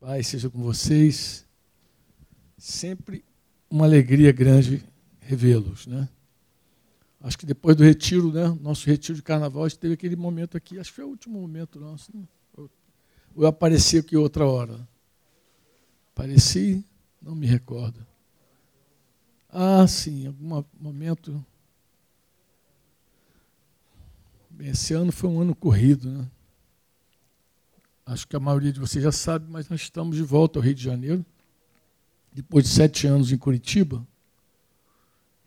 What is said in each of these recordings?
Pai seja com vocês. Sempre uma alegria grande revê-los, né? Acho que depois do retiro, né? Nosso retiro de carnaval, a gente teve aquele momento aqui. Acho que foi o último momento nosso. Né? Eu apareci aqui outra hora. Apareci, não me recordo. Ah, sim, algum momento. Bem, esse ano foi um ano corrido, né? Acho que a maioria de vocês já sabe, mas nós estamos de volta ao Rio de Janeiro. Depois de sete anos em Curitiba,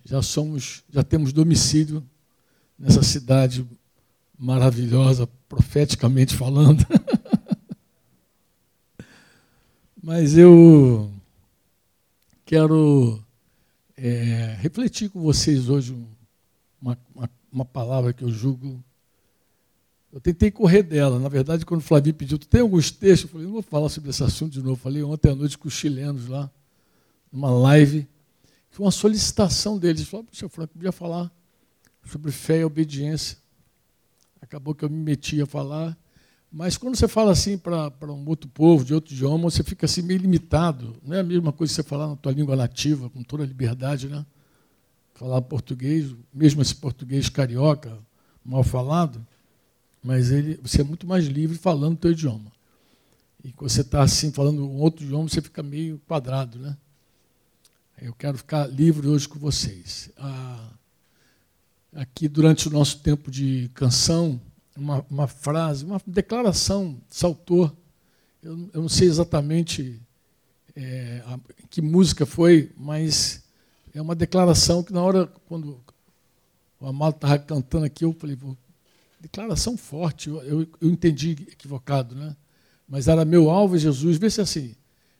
já somos, já temos domicílio nessa cidade maravilhosa, profeticamente falando. mas eu quero é, refletir com vocês hoje uma, uma, uma palavra que eu julgo eu tentei correr dela. Na verdade, quando o Flavio pediu, tu tem alguns textos? Eu falei, não vou falar sobre esse assunto de novo. Falei ontem à noite com os chilenos lá, numa live. Foi uma solicitação deles. Eles falaram, puxa, Franco, podia falar sobre fé e obediência. Acabou que eu me meti a falar. Mas quando você fala assim para um outro povo, de outro idioma, você fica assim meio limitado. Não é a mesma coisa que você falar na tua língua nativa, com toda a liberdade, né? Falar português, mesmo esse português carioca, mal falado mas ele, você é muito mais livre falando o teu idioma. E quando você está assim falando um outro idioma, você fica meio quadrado, né? Eu quero ficar livre hoje com vocês. Ah, aqui durante o nosso tempo de canção, uma, uma frase, uma declaração saltou. Eu, eu não sei exatamente é, a, que música foi, mas é uma declaração que na hora quando o Amado estava cantando aqui, eu falei, vou declaração forte, eu, eu, eu, entendi equivocado, né? Mas era meu alvo é Jesus. Vê se é assim.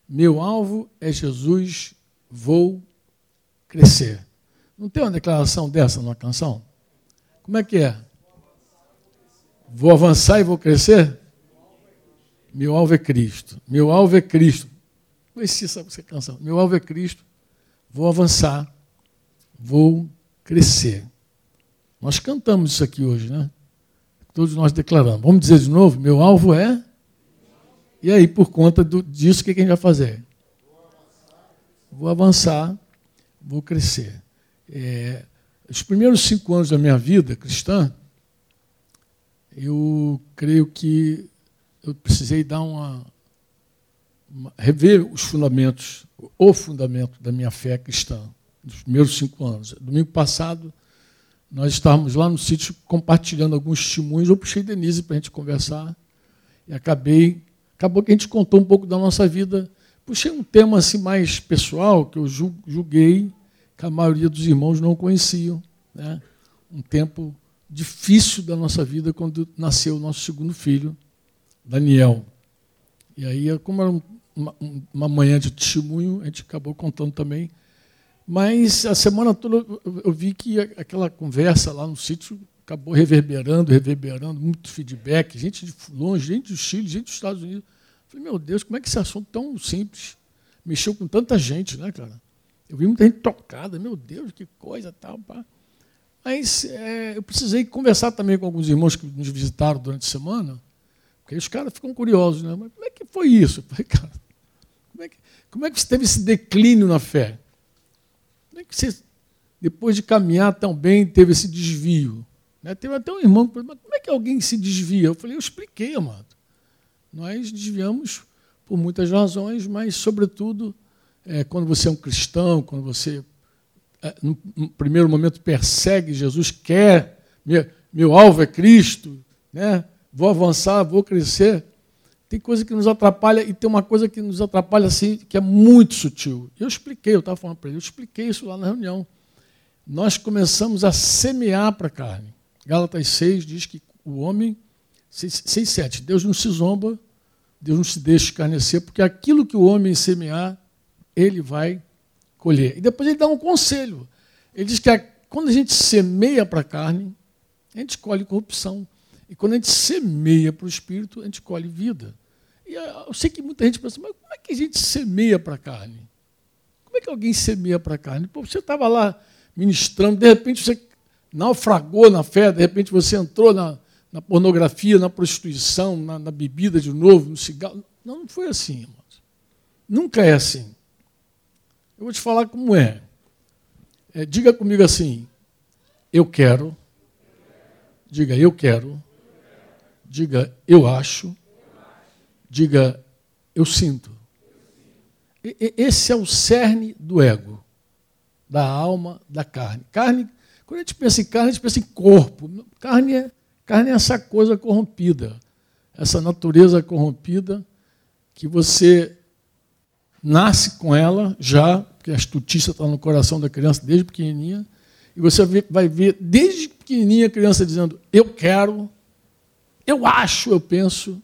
Meu alvo é Jesus, vou crescer. Não tem uma declaração dessa numa canção? Como é que é? Vou avançar e vou crescer? Meu alvo é Cristo. Meu alvo é Cristo. Conheci essa canção. Meu alvo é Cristo. Vou avançar. Vou crescer. Nós cantamos isso aqui hoje, né? Todos nós declaramos. Vamos dizer de novo? Meu alvo é. E aí, por conta do, disso, o que a gente vai fazer? Vou avançar, vou crescer. É, os primeiros cinco anos da minha vida cristã, eu creio que eu precisei dar uma, uma, rever os fundamentos, o fundamento da minha fé cristã, dos primeiros cinco anos. Domingo passado, nós estávamos lá no sítio compartilhando alguns testemunhos. Eu puxei Denise para a gente conversar e acabei. Acabou que a gente contou um pouco da nossa vida. Puxei um tema assim mais pessoal que eu julguei que a maioria dos irmãos não conheciam. Né? Um tempo difícil da nossa vida quando nasceu o nosso segundo filho, Daniel. E aí, como era uma, uma manhã de testemunho, a gente acabou contando também mas a semana toda eu vi que aquela conversa lá no sítio acabou reverberando, reverberando, muito feedback, gente de longe, gente do Chile, gente dos Estados Unidos. Falei, meu Deus, como é que esse assunto tão simples mexeu com tanta gente, né, cara? Eu vi muita gente tocada, meu Deus, que coisa tal. Pá. Mas é, eu precisei conversar também com alguns irmãos que nos visitaram durante a semana, porque os caras ficam curiosos, né? Mas como é que foi isso? Eu falei, cara, como é que, como é que teve esse declínio na fé? Você, depois de caminhar tão bem, teve esse desvio? Né? Teve até um irmão que falou, como é que alguém se desvia? Eu falei, eu expliquei, amado. Nós desviamos por muitas razões, mas, sobretudo, é, quando você é um cristão, quando você, é, no, no, primeiro momento, persegue Jesus, quer, meu, meu alvo é Cristo, né? vou avançar, vou crescer, tem coisa que nos atrapalha e tem uma coisa que nos atrapalha assim, que é muito sutil. Eu expliquei, eu estava falando para ele, eu expliquei isso lá na reunião. Nós começamos a semear para a carne. Gálatas 6 diz que o homem, 6, 6, 7, Deus não se zomba, Deus não se deixa escarnecer, porque aquilo que o homem semear, ele vai colher. E depois ele dá um conselho. Ele diz que a, quando a gente semeia para a carne, a gente colhe corrupção. E quando a gente semeia para o espírito, a gente colhe vida. E eu sei que muita gente pensa, mas como é que a gente semeia para a carne? Como é que alguém semeia para a carne? Pô, você estava lá ministrando, de repente você naufragou na fé, de repente você entrou na, na pornografia, na prostituição, na, na, bebida de novo, no cigarro. Não, não foi assim, irmãos. Nunca é assim. Eu vou te falar como é. é diga comigo assim: eu quero. Diga eu quero. Diga eu acho. Diga eu sinto. Esse é o cerne do ego, da alma, da carne. Carne, quando a gente pensa em carne, a gente pensa em corpo. Carne é, carne é essa coisa corrompida, essa natureza corrompida que você nasce com ela já, porque a estutícia está no coração da criança desde pequenininha, e você vai ver desde pequenininha a criança dizendo: Eu quero, eu acho, eu penso,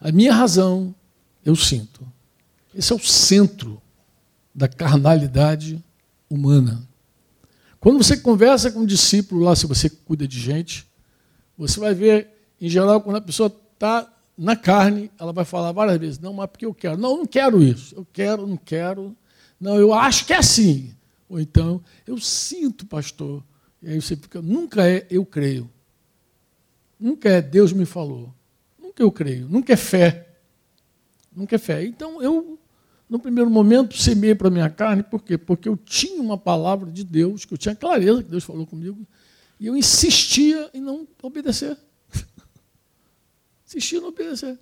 a minha razão, eu sinto. Esse é o centro da carnalidade humana. Quando você conversa com um discípulo lá, se você cuida de gente, você vai ver, em geral, quando a pessoa está na carne, ela vai falar várias vezes, não, mas porque eu quero. Não, eu não quero isso. Eu quero, não quero. Não, eu acho que é assim. Ou então, eu sinto, pastor. E aí você fica, nunca é eu creio. Nunca é Deus me falou. Nunca eu creio. Nunca é fé. Nunca é fé. Então eu, no primeiro momento, semei para a minha carne, por quê? Porque eu tinha uma palavra de Deus, que eu tinha clareza que Deus falou comigo, e eu insistia em não obedecer. insistia em não obedecer.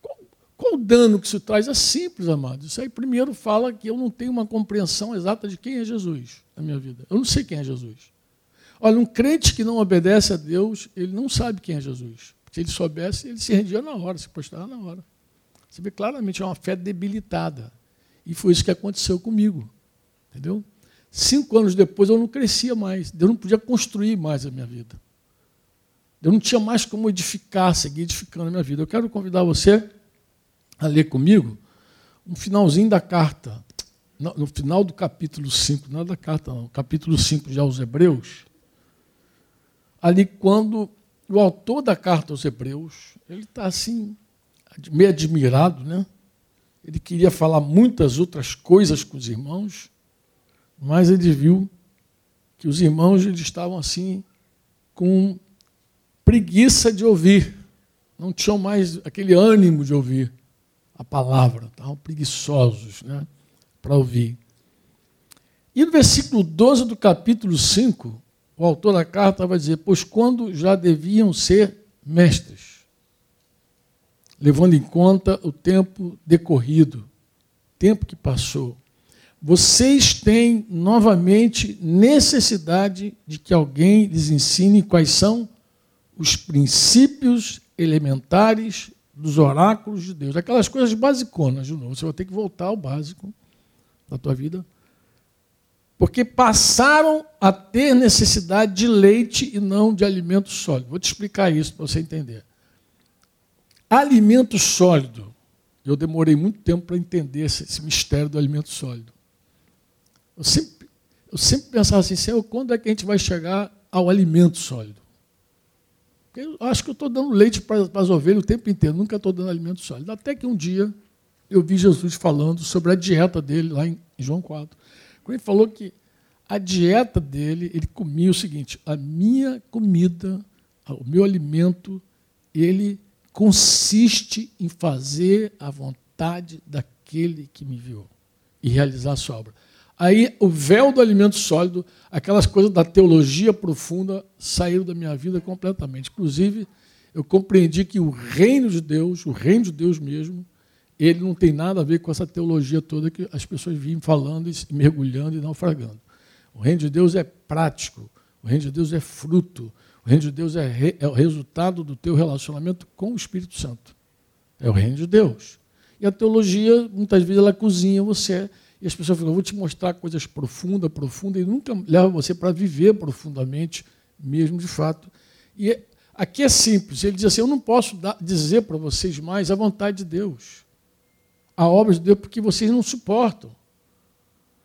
Qual, qual o dano que isso traz? É simples, amados. Isso aí primeiro fala que eu não tenho uma compreensão exata de quem é Jesus na minha vida. Eu não sei quem é Jesus. Olha, um crente que não obedece a Deus, ele não sabe quem é Jesus. Se ele soubesse, ele se rendia na hora, se postava na hora. Você vê claramente, é uma fé debilitada. E foi isso que aconteceu comigo. Entendeu? Cinco anos depois eu não crescia mais. Eu não podia construir mais a minha vida. Eu não tinha mais como edificar, seguir edificando a minha vida. Eu quero convidar você a ler comigo um finalzinho da carta. No final do capítulo 5, não é da carta, não, capítulo 5 de aos Hebreus. Ali, quando o autor da carta aos Hebreus, ele está assim, meio admirado, né? Ele queria falar muitas outras coisas com os irmãos, mas ele viu que os irmãos eles estavam assim com preguiça de ouvir, não tinham mais aquele ânimo de ouvir a palavra, estavam preguiçosos né, para ouvir. E no versículo 12 do capítulo 5, o autor da carta vai dizer: Pois quando já deviam ser mestres, levando em conta o tempo decorrido, tempo que passou. Vocês têm novamente necessidade de que alguém lhes ensine quais são os princípios elementares dos oráculos de Deus, aquelas coisas basiconas, de novo. Você vai ter que voltar ao básico da tua vida. Porque passaram a ter necessidade de leite e não de alimento sólido. Vou te explicar isso para você entender. Alimento sólido. Eu demorei muito tempo para entender esse, esse, mistério do alimento sólido. Eu sempre, eu sempre pensava assim, Senhor, quando é que a gente vai chegar ao alimento sólido? Eu acho que eu estou dando leite para, para as ovelhas o tempo inteiro, nunca estou dando alimento sólido. Até que um dia eu vi Jesus falando sobre a dieta dele, lá em João 4. Quando ele falou que a dieta dele, ele comia o seguinte: a minha comida, o meu alimento, ele consiste em fazer a vontade daquele que me enviou e realizar a sua obra. Aí o véu do alimento sólido, aquelas coisas da teologia profunda, saíram da minha vida completamente. Inclusive, eu compreendi que o reino de Deus, o reino de Deus mesmo, ele não tem nada a ver com essa teologia toda que as pessoas vinham falando e mergulhando e naufragando. O reino de Deus é prático, o reino de Deus é fruto, o reino de Deus é, re, é o resultado do teu relacionamento com o Espírito Santo. É o reino de Deus. E a teologia, muitas vezes, ela cozinha você. E as pessoas falam, vou te mostrar coisas profundas, profundas, e nunca leva você para viver profundamente, mesmo de fato. E aqui é simples. Ele diz assim, eu não posso dar, dizer para vocês mais a vontade de Deus. A obra de Deus, porque vocês não suportam.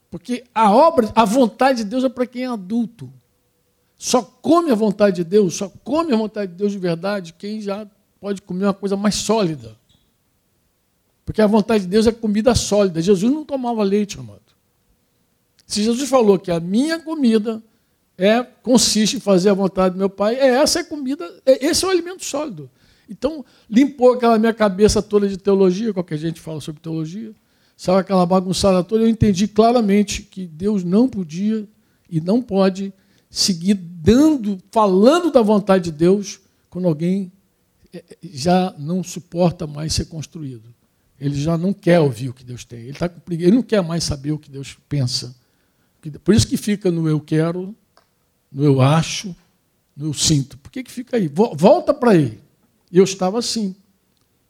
Porque a obra, a vontade de Deus é para quem é adulto. Só come a vontade de Deus, só come a vontade de Deus de verdade quem já pode comer uma coisa mais sólida. Porque a vontade de Deus é comida sólida. Jesus não tomava leite, amado. Se Jesus falou que a minha comida é consiste em fazer a vontade do meu Pai, é essa é comida, é, esse é o alimento sólido. Então, limpou aquela minha cabeça toda de teologia, qualquer gente fala sobre teologia. saiu aquela bagunçada toda, eu entendi claramente que Deus não podia e não pode seguir dando, falando da vontade de Deus quando alguém eh, eh, já não suporta mais ser construído. Ele já não quer ouvir o que Deus tem. Ele, tá, ele não quer mais saber o que Deus pensa. Por isso que fica no eu quero, no eu acho, no eu sinto. Por que, que fica aí? Volta para aí. E eu estava assim.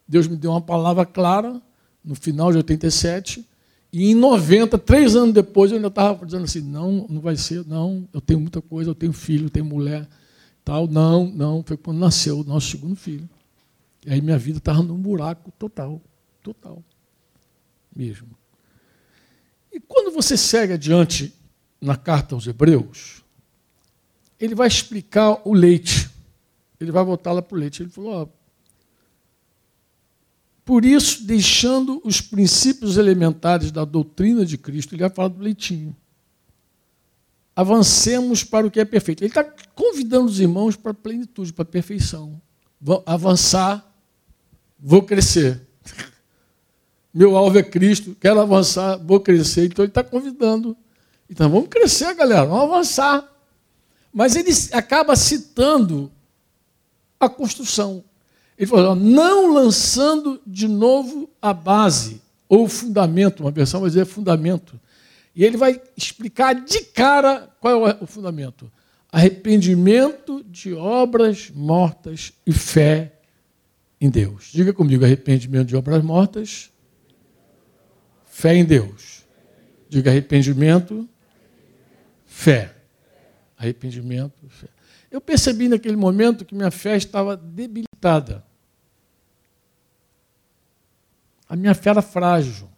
Deus me deu uma palavra clara no final de 87. E em 90, três anos depois, eu ainda estava dizendo assim: não, não vai ser, não, eu tenho muita coisa, eu tenho filho, eu tenho mulher, tal. Não, não. Foi quando nasceu o nosso segundo filho. E aí minha vida estava num buraco total, total. Mesmo. E quando você segue adiante na carta aos Hebreus, ele vai explicar o leite. Ele vai voltar lá para o leite. Ele falou: ó, por isso, deixando os princípios elementares da doutrina de Cristo, ele vai falar do leitinho. Avancemos para o que é perfeito. Ele está convidando os irmãos para a plenitude, para a perfeição. Vou avançar, vou crescer. Meu alvo é Cristo, quero avançar, vou crescer. Então ele está convidando. Então vamos crescer, galera, vamos avançar. Mas ele acaba citando a construção. Ele falou, não lançando de novo a base, ou fundamento, uma versão vai dizer fundamento. E ele vai explicar de cara qual é o fundamento. Arrependimento de obras mortas e fé em Deus. Diga comigo, arrependimento de obras mortas, fé em Deus. Diga arrependimento, fé. Arrependimento, fé. Eu percebi naquele momento que minha fé estava debilitada. A minha fé era frágil.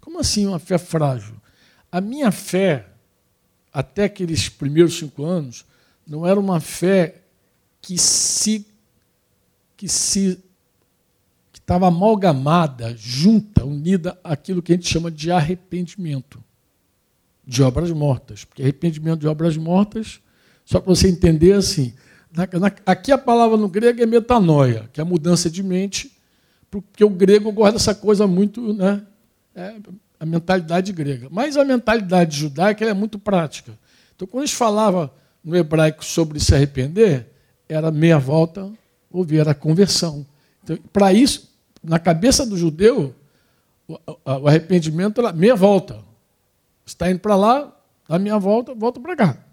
Como assim uma fé frágil? A minha fé, até aqueles primeiros cinco anos, não era uma fé que se que se que estava amalgamada, junta, unida àquilo que a gente chama de arrependimento de obras mortas. Porque arrependimento de obras mortas, só para você entender assim, aqui a palavra no grego é metanoia, que é a mudança de mente porque o grego guarda essa coisa muito, né? É a mentalidade grega. Mas a mentalidade judaica é muito prática. Então, quando eles falavam no hebraico sobre se arrepender, era meia volta, ouvir, era conversão. Então, para isso, na cabeça do judeu, o arrependimento era meia volta. Está indo para lá, dá meia volta, volta para cá.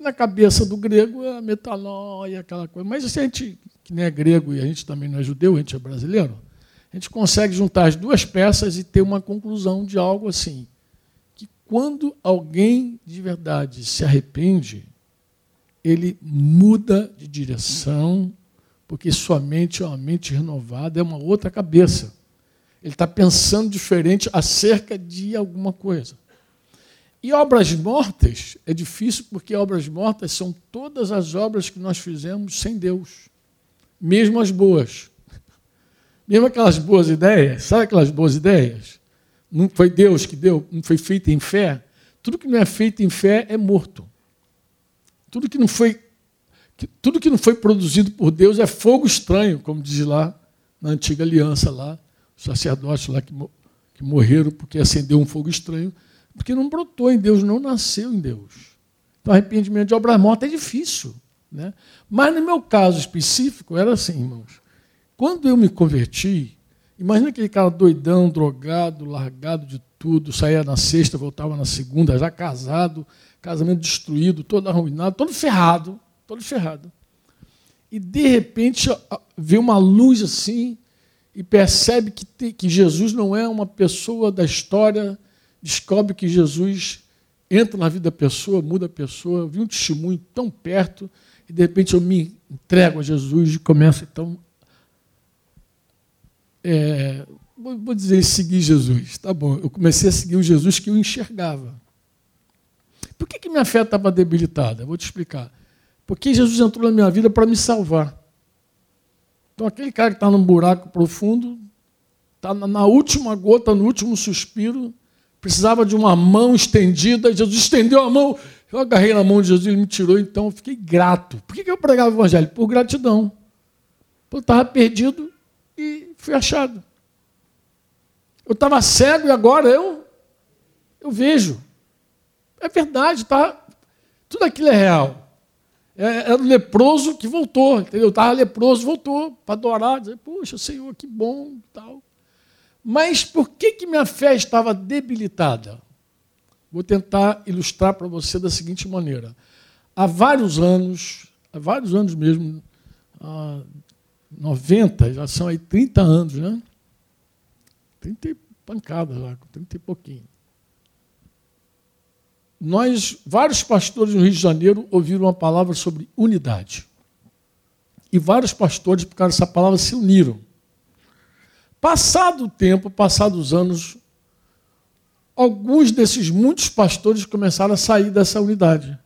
Na cabeça do grego é a metanoia, aquela coisa. Mas se a gente que nem é grego e a gente também não é judeu, a gente é brasileiro, a gente consegue juntar as duas peças e ter uma conclusão de algo assim: que quando alguém de verdade se arrepende, ele muda de direção, porque sua mente é uma mente renovada, é uma outra cabeça. Ele está pensando diferente acerca de alguma coisa. E obras mortas é difícil porque obras mortas são todas as obras que nós fizemos sem Deus mesmo as boas. Mesmo aquelas boas ideias, sabe aquelas boas ideias? Não foi Deus que deu, não foi feito em fé. Tudo que não é feito em fé é morto. Tudo que não foi, tudo que não foi produzido por Deus é fogo estranho, como diz lá na antiga aliança lá, os sacerdotes lá que, que morreram porque acendeu um fogo estranho, porque não brotou em Deus, não nasceu em Deus. Então, arrependimento de obras mortas é difícil. Né? Mas no meu caso específico, era assim, irmãos. Quando eu me converti, imagina aquele cara doidão, drogado, largado de tudo, saía na sexta, voltava na segunda, já casado, casamento destruído, todo arruinado, todo ferrado, todo ferrado. E de repente vê uma luz assim e percebe que, te, que Jesus não é uma pessoa da história, descobre que Jesus entra na vida da pessoa, muda a pessoa, vi um testemunho tão perto e de repente eu me entrego a Jesus e começo então. É, vou dizer seguir Jesus, tá bom. Eu comecei a seguir o Jesus que eu enxergava. Por que, que minha fé estava debilitada? vou te explicar. Porque Jesus entrou na minha vida para me salvar. Então aquele cara que está num buraco profundo, está na última gota, no último suspiro, precisava de uma mão estendida, Jesus estendeu a mão, eu agarrei na mão de Jesus, ele me tirou, então eu fiquei grato. Por que eu pregava o evangelho? Por gratidão. Eu estava perdido e fui achado. Eu estava cego e agora eu, eu vejo. É verdade, tá? Tudo aquilo é real. É, era o leproso que voltou, entendeu? Estava leproso, voltou para adorar, dizer, poxa, Senhor, que bom tal. Mas por que, que minha fé estava debilitada? Vou tentar ilustrar para você da seguinte maneira. Há vários anos, há vários anos mesmo, há 90, já são aí 30 anos, né? 30 e pancadas lá, 30 e pouquinho. Nós, vários pastores no Rio de Janeiro, ouviram uma palavra sobre unidade. E vários pastores, por causa dessa palavra, se uniram. Passado o tempo, passados os anos, alguns desses muitos pastores começaram a sair dessa unidade.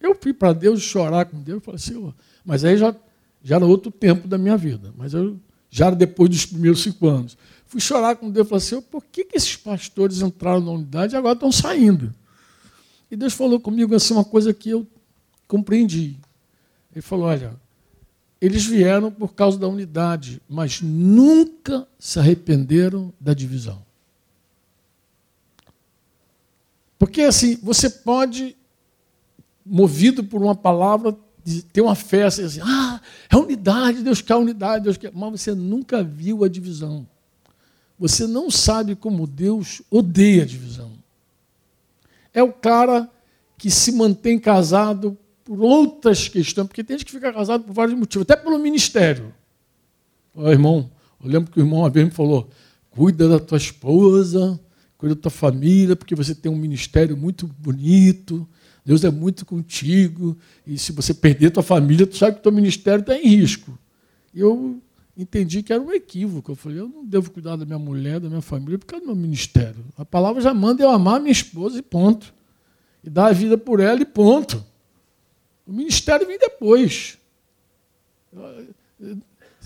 Eu fui para Deus chorar com Deus falei, Senhor, mas aí já, já era outro tempo da minha vida, mas eu já era depois dos primeiros cinco anos. Fui chorar com Deus falei, Senhor, por que, que esses pastores entraram na unidade e agora estão saindo? E Deus falou comigo assim, uma coisa que eu compreendi. Ele falou: olha, eles vieram por causa da unidade, mas nunca se arrependeram da divisão. Porque assim, você pode, movido por uma palavra, ter uma festa assim, ah, é unidade, Deus quer unidade, Deus quer. Mas você nunca viu a divisão. Você não sabe como Deus odeia a divisão. É o cara que se mantém casado por outras questões, porque tem gente que fica casado por vários motivos, até pelo ministério. Ó, irmão, eu lembro que o irmão uma vez me falou: cuida da tua esposa, cuida da tua família, porque você tem um ministério muito bonito, Deus é muito contigo, e se você perder tua família, tu sabe que teu ministério está em risco. E eu entendi que era um equívoco. Eu falei, eu não devo cuidar da minha mulher, da minha família, por causa do meu ministério. A palavra já manda eu amar minha esposa e ponto. E dar a vida por ela e ponto. O ministério vem depois.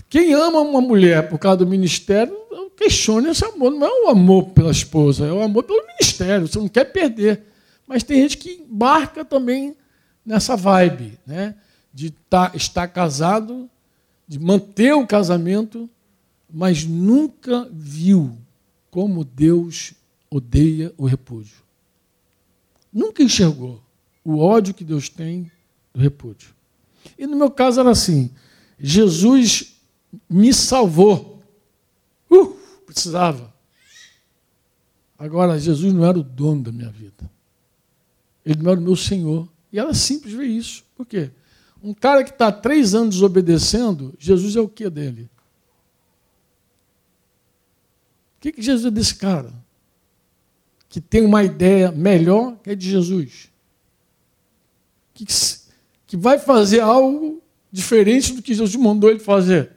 Quem ama uma mulher por causa do ministério, questione esse amor. Não é o amor pela esposa, é o amor pelo ministério. Você não quer perder. Mas tem gente que embarca também nessa vibe, né? de tá, estar casado, de manter o casamento, mas nunca viu como Deus odeia o repúdio. Nunca enxergou o ódio que Deus tem do repúdio. E no meu caso era assim: Jesus me salvou. Uh, precisava. Agora, Jesus não era o dono da minha vida. Ele não era o meu Senhor. E era simples ver isso. Por quê? Um cara que está três anos obedecendo, Jesus é o que dele? O que, que Jesus é desse cara? Que tem uma ideia melhor que a de Jesus. Que, que vai fazer algo diferente do que Jesus mandou ele fazer.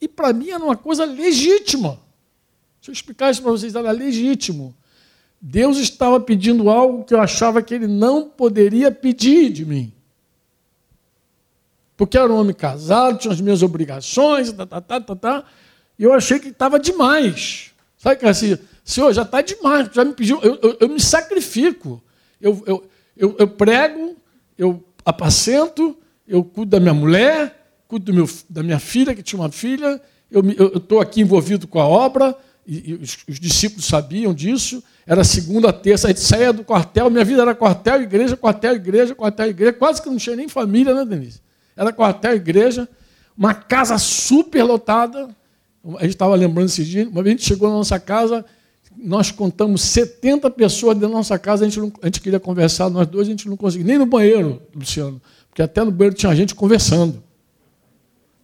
E para mim era uma coisa legítima. Deixa eu explicar isso para vocês, era legítimo. Deus estava pedindo algo que eu achava que ele não poderia pedir de mim. Porque era um homem casado, tinha as minhas obrigações, tá, tá, tá, tá, tá, e eu achei que estava demais. Sabe que assim, Senhor, já está demais, já me pediu, eu, eu, eu me sacrifico. Eu, eu, eu, eu prego, eu apacento, eu cuido da minha mulher, cuido meu, da minha filha, que tinha uma filha, eu estou aqui envolvido com a obra, e, e os, os, discípulos sabiam disso, era segunda, terça, a gente saía do quartel, minha vida era quartel, igreja, quartel, igreja, quartel, igreja, quase que não tinha nem família, né, Denise? Era quartel, igreja, uma casa super lotada, a gente estava lembrando esse dia, uma vez a gente chegou na nossa casa, nós contamos 70 pessoas dentro da nossa casa, a gente, não, a gente queria conversar, nós dois, a gente não conseguia, nem no banheiro, Luciano, porque até no banheiro tinha gente conversando.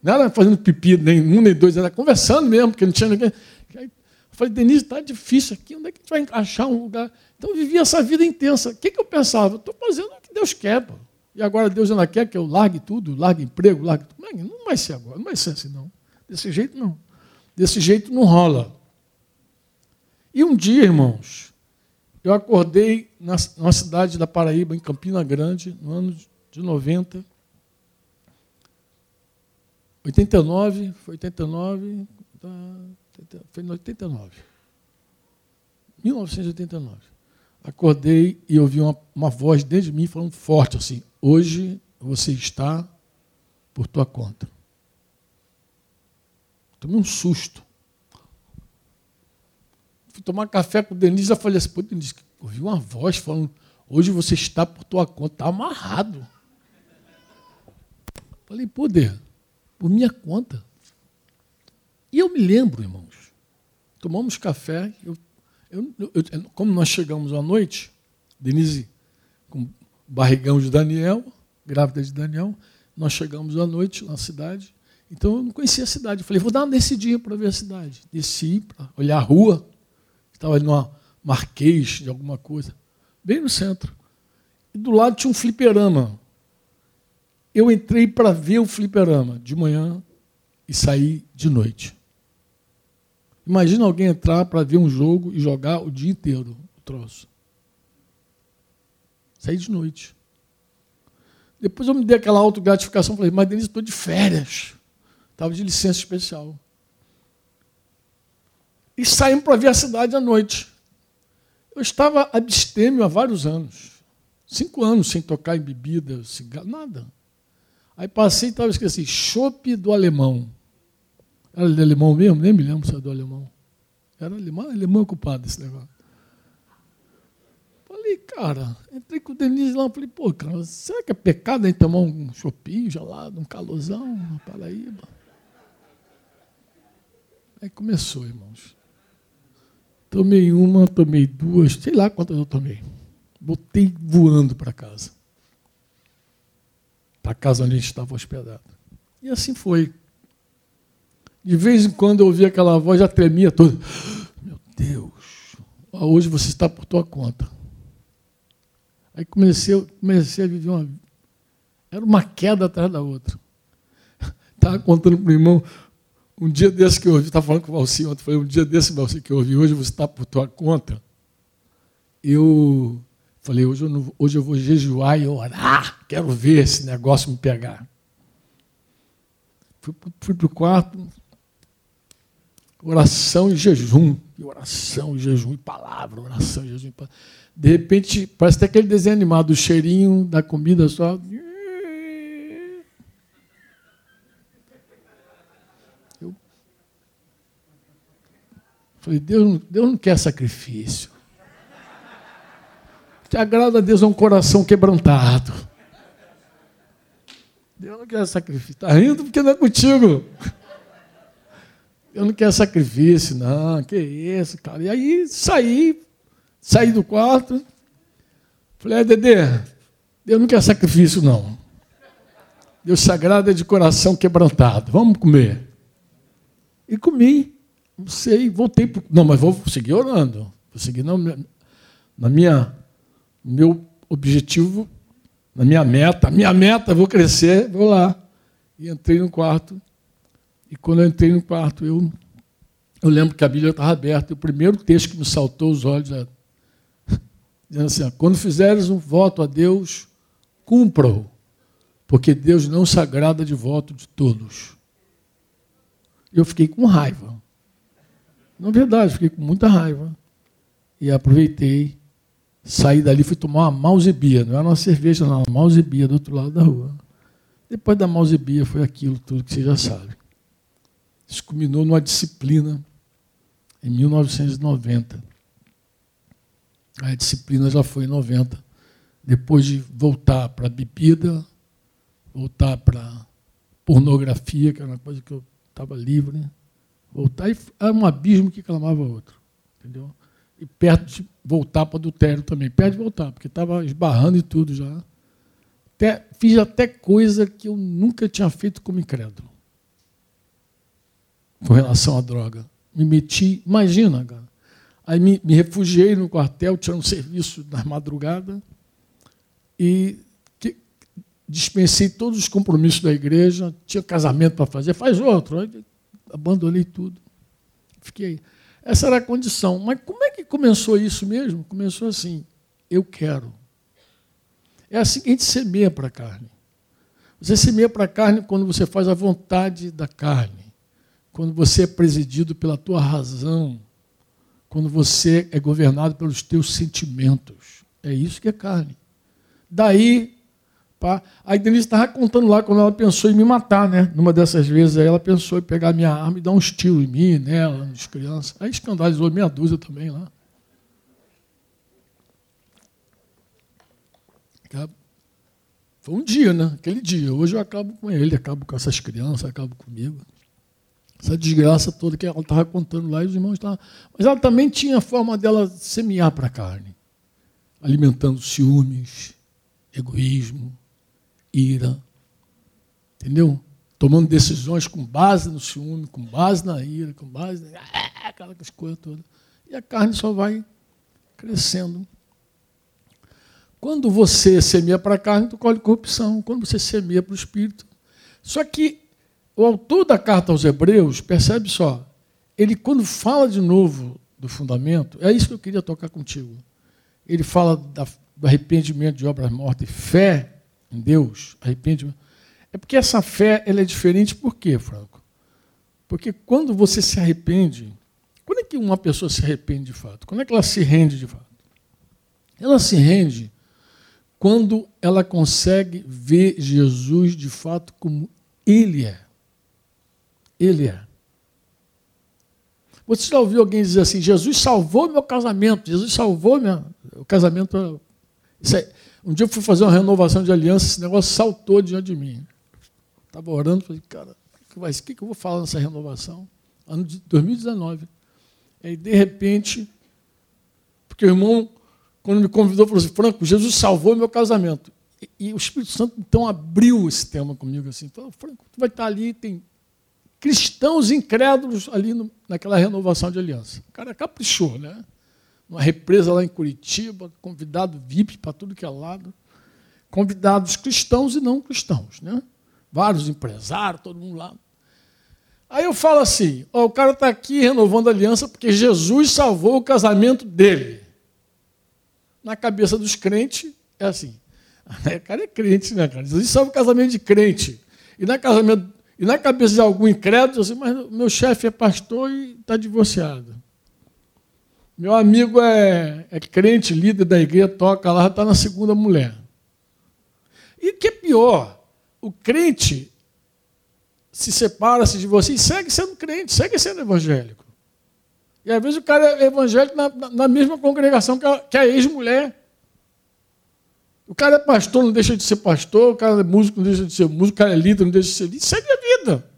Não era fazendo pipi, nem um nem dois, era conversando mesmo, porque não tinha ninguém. eu falei, Denise, está difícil aqui, onde é que a gente vai achar um lugar? Então eu vivia essa vida intensa. O que, que eu pensava? Estou fazendo o que Deus quer. Pô. E agora Deus ainda quer que eu largue tudo, largue emprego, largue tudo. Não vai ser agora, não vai ser assim, não. Desse jeito, não. Desse jeito não rola. E um dia, irmãos, eu acordei na, cidade da Paraíba, em Campina Grande, no ano de 90. 89, foi 89, tá, foi em 89. 1989. Acordei e ouvi uma, uma voz dentro de mim falando forte assim: Hoje você está por tua conta. Tomei um susto. Fui tomar café com o Denise, eu falei assim, pô, Denise, ouvi uma voz falando, hoje você está por tua conta, está amarrado. Falei, poder, por minha conta. E eu me lembro, irmãos, tomamos café, eu, eu, eu, como nós chegamos à noite, Denise com barrigão de Daniel, grávida de Daniel, nós chegamos à noite na cidade, então eu não conhecia a cidade. Eu falei, vou dar uma descidinha para ver a cidade. Desci para olhar a rua, estava ali numa marquês de alguma coisa, bem no centro. E do lado tinha um fliperama. Eu entrei para ver o fliperama de manhã e saí de noite. Imagina alguém entrar para ver um jogo e jogar o dia inteiro o troço. Saí de noite. Depois eu me dei aquela autogratificação, falei, mas Denise, estou de férias. Estava de licença especial. E saímos para ver a cidade à noite. Eu estava abstêmio há vários anos. Cinco anos sem tocar em bebida, cigarro, nada. Aí passei e estava esqueci, chope do alemão. Era de alemão mesmo? Nem me lembro se era do alemão. Era alemão, alemão ocupado esse negócio. Falei, cara, entrei com o Denise lá, falei, pô, cara, será que é pecado gente tomar um chopinho gelado, um calorzão na Paraíba? Aí começou, irmãos. Tomei uma, tomei duas, sei lá quantas eu tomei. Botei voando para casa. Para casa onde a gente estava hospedado. E assim foi. De vez em quando eu ouvia aquela voz, já tremia toda. Meu Deus, hoje você está por tua conta. Aí comecei, comecei a viver uma. Era uma queda atrás da outra. Estava contando para o irmão, um dia desse que eu ouvi, estava falando com o Valci ontem, foi um dia desse, Valci, que eu ouvi, hoje você está por tua conta. Eu falei, hoje eu, não, hoje eu vou jejuar e orar, quero ver esse negócio me pegar. Fui, fui para o quarto, oração e jejum, e oração e jejum e palavra, oração e jejum e palavra. De repente, parece até aquele desenho animado, o cheirinho da comida só. Falei, Deus, Deus não quer sacrifício. Te agrada a Deus é um coração quebrantado. Deus não quer sacrifício. Está rindo porque não é contigo. Eu não quero sacrifício, não. Que isso, cara. E aí saí, saí do quarto. Falei, ah, Dedê, Deus não quer sacrifício, não. Deus sagrado é de coração quebrantado. Vamos comer. E comi. Não sei, voltei. Pro... Não, mas vou seguir orando. Vou seguir na, na minha, meu objetivo, na minha meta. Minha meta, vou crescer, vou lá. E entrei no quarto. E quando eu entrei no quarto, eu, eu lembro que a Bíblia estava aberta. E o primeiro texto que me saltou os olhos era dizendo assim: quando fizeres um voto a Deus, cumpra-o, porque Deus não se agrada de voto de todos. Eu fiquei com raiva. Na verdade, fiquei com muita raiva. E aproveitei, saí dali, fui tomar uma mausebia. Não era uma cerveja, não, uma mausebia do outro lado da rua. Depois da mausebia foi aquilo tudo que você já sabe. Isso culminou numa disciplina em 1990. A disciplina já foi em 90. Depois de voltar para a bebida, voltar para pornografia, que era uma coisa que eu estava livre. Voltar e era um abismo que clamava outro. Entendeu? E perto de voltar para o adultério também, perto de voltar, porque estava esbarrando e tudo já. Até, fiz até coisa que eu nunca tinha feito como incrédulo. Com relação à droga. Me meti, imagina, cara. Aí me, me refugiei no quartel, tinha um serviço na madrugada e que, dispensei todos os compromissos da igreja, tinha casamento para fazer, faz outro abandonei tudo. Fiquei. Essa era a condição. Mas como é que começou isso mesmo? Começou assim: eu quero. É assim que a gente semeia para a carne. Você semeia para a carne quando você faz a vontade da carne, quando você é presidido pela tua razão, quando você é governado pelos teus sentimentos. É isso que é carne. Daí Pá. Aí Denise estava contando lá quando ela pensou em me matar, né? Numa dessas vezes aí ela pensou em pegar minha arma e dar um estilo em mim, nela, nas crianças. Aí escandalizou meia dúzia também lá. Foi um dia, né? Aquele dia. Hoje eu acabo com ele, acabo com essas crianças, acabo comigo. Essa desgraça toda que ela estava contando lá e os irmãos estavam. Mas ela também tinha a forma dela semear para a carne, alimentando ciúmes, egoísmo, ira. Entendeu? Tomando decisões com base no ciúme, com base na ira, com base na. Aquelas coisas todas. E a carne só vai crescendo. Quando você semeia para a carne, tu colhe corrupção. Quando você semeia para o espírito. Só que o autor da carta aos Hebreus, percebe só, ele quando fala de novo do fundamento, é isso que eu queria tocar contigo. Ele fala da, do arrependimento de obras mortas e fé em Deus, arrependimento. É porque essa fé ela é diferente, por quê, Franco? Porque quando você se arrepende, quando é que uma pessoa se arrepende de fato? Quando é que ela se rende de fato? Ela se rende quando ela consegue ver Jesus de fato como ele é. Ele é. Você já ouviu alguém dizer assim: Jesus salvou meu casamento, Jesus salvou meu o casamento. É... Um dia eu fui fazer uma renovação de aliança, esse negócio saltou diante de mim. Estava orando, falei, cara, o que, que eu vou falar nessa renovação? Ano de 2019. Aí, de repente, porque o irmão, quando me convidou, falou assim: Franco, Jesus salvou meu casamento. E, e o Espírito Santo então abriu esse tema comigo assim: falou, Franco, tu vai estar ali, tem cristãos incrédulos ali no, naquela renovação de aliança. O cara caprichou, né? Uma represa lá em Curitiba, convidado VIP para tudo que é lado. Convidados cristãos e não cristãos, né? Vários empresários, todo mundo lá. Aí eu falo assim: o cara está aqui renovando a aliança porque Jesus salvou o casamento dele. Na cabeça dos crentes, é assim. O cara é crente, né, cara? Jesus salva o casamento de crente. E na casamento e na cabeça de algum incrédulo, assim, mas meu chefe é pastor e está divorciado. Meu amigo é, é, crente, líder da igreja, toca lá, está na segunda mulher. E o que é pior, o crente se separa-se de você e segue sendo crente, segue sendo evangélico. E às vezes o cara é evangélico na, na, na mesma congregação que a, que a ex-mulher. O cara é pastor, não deixa de ser pastor, o cara é músico, não deixa de ser músico, o cara é líder, não deixa de ser líder. Segue a vida.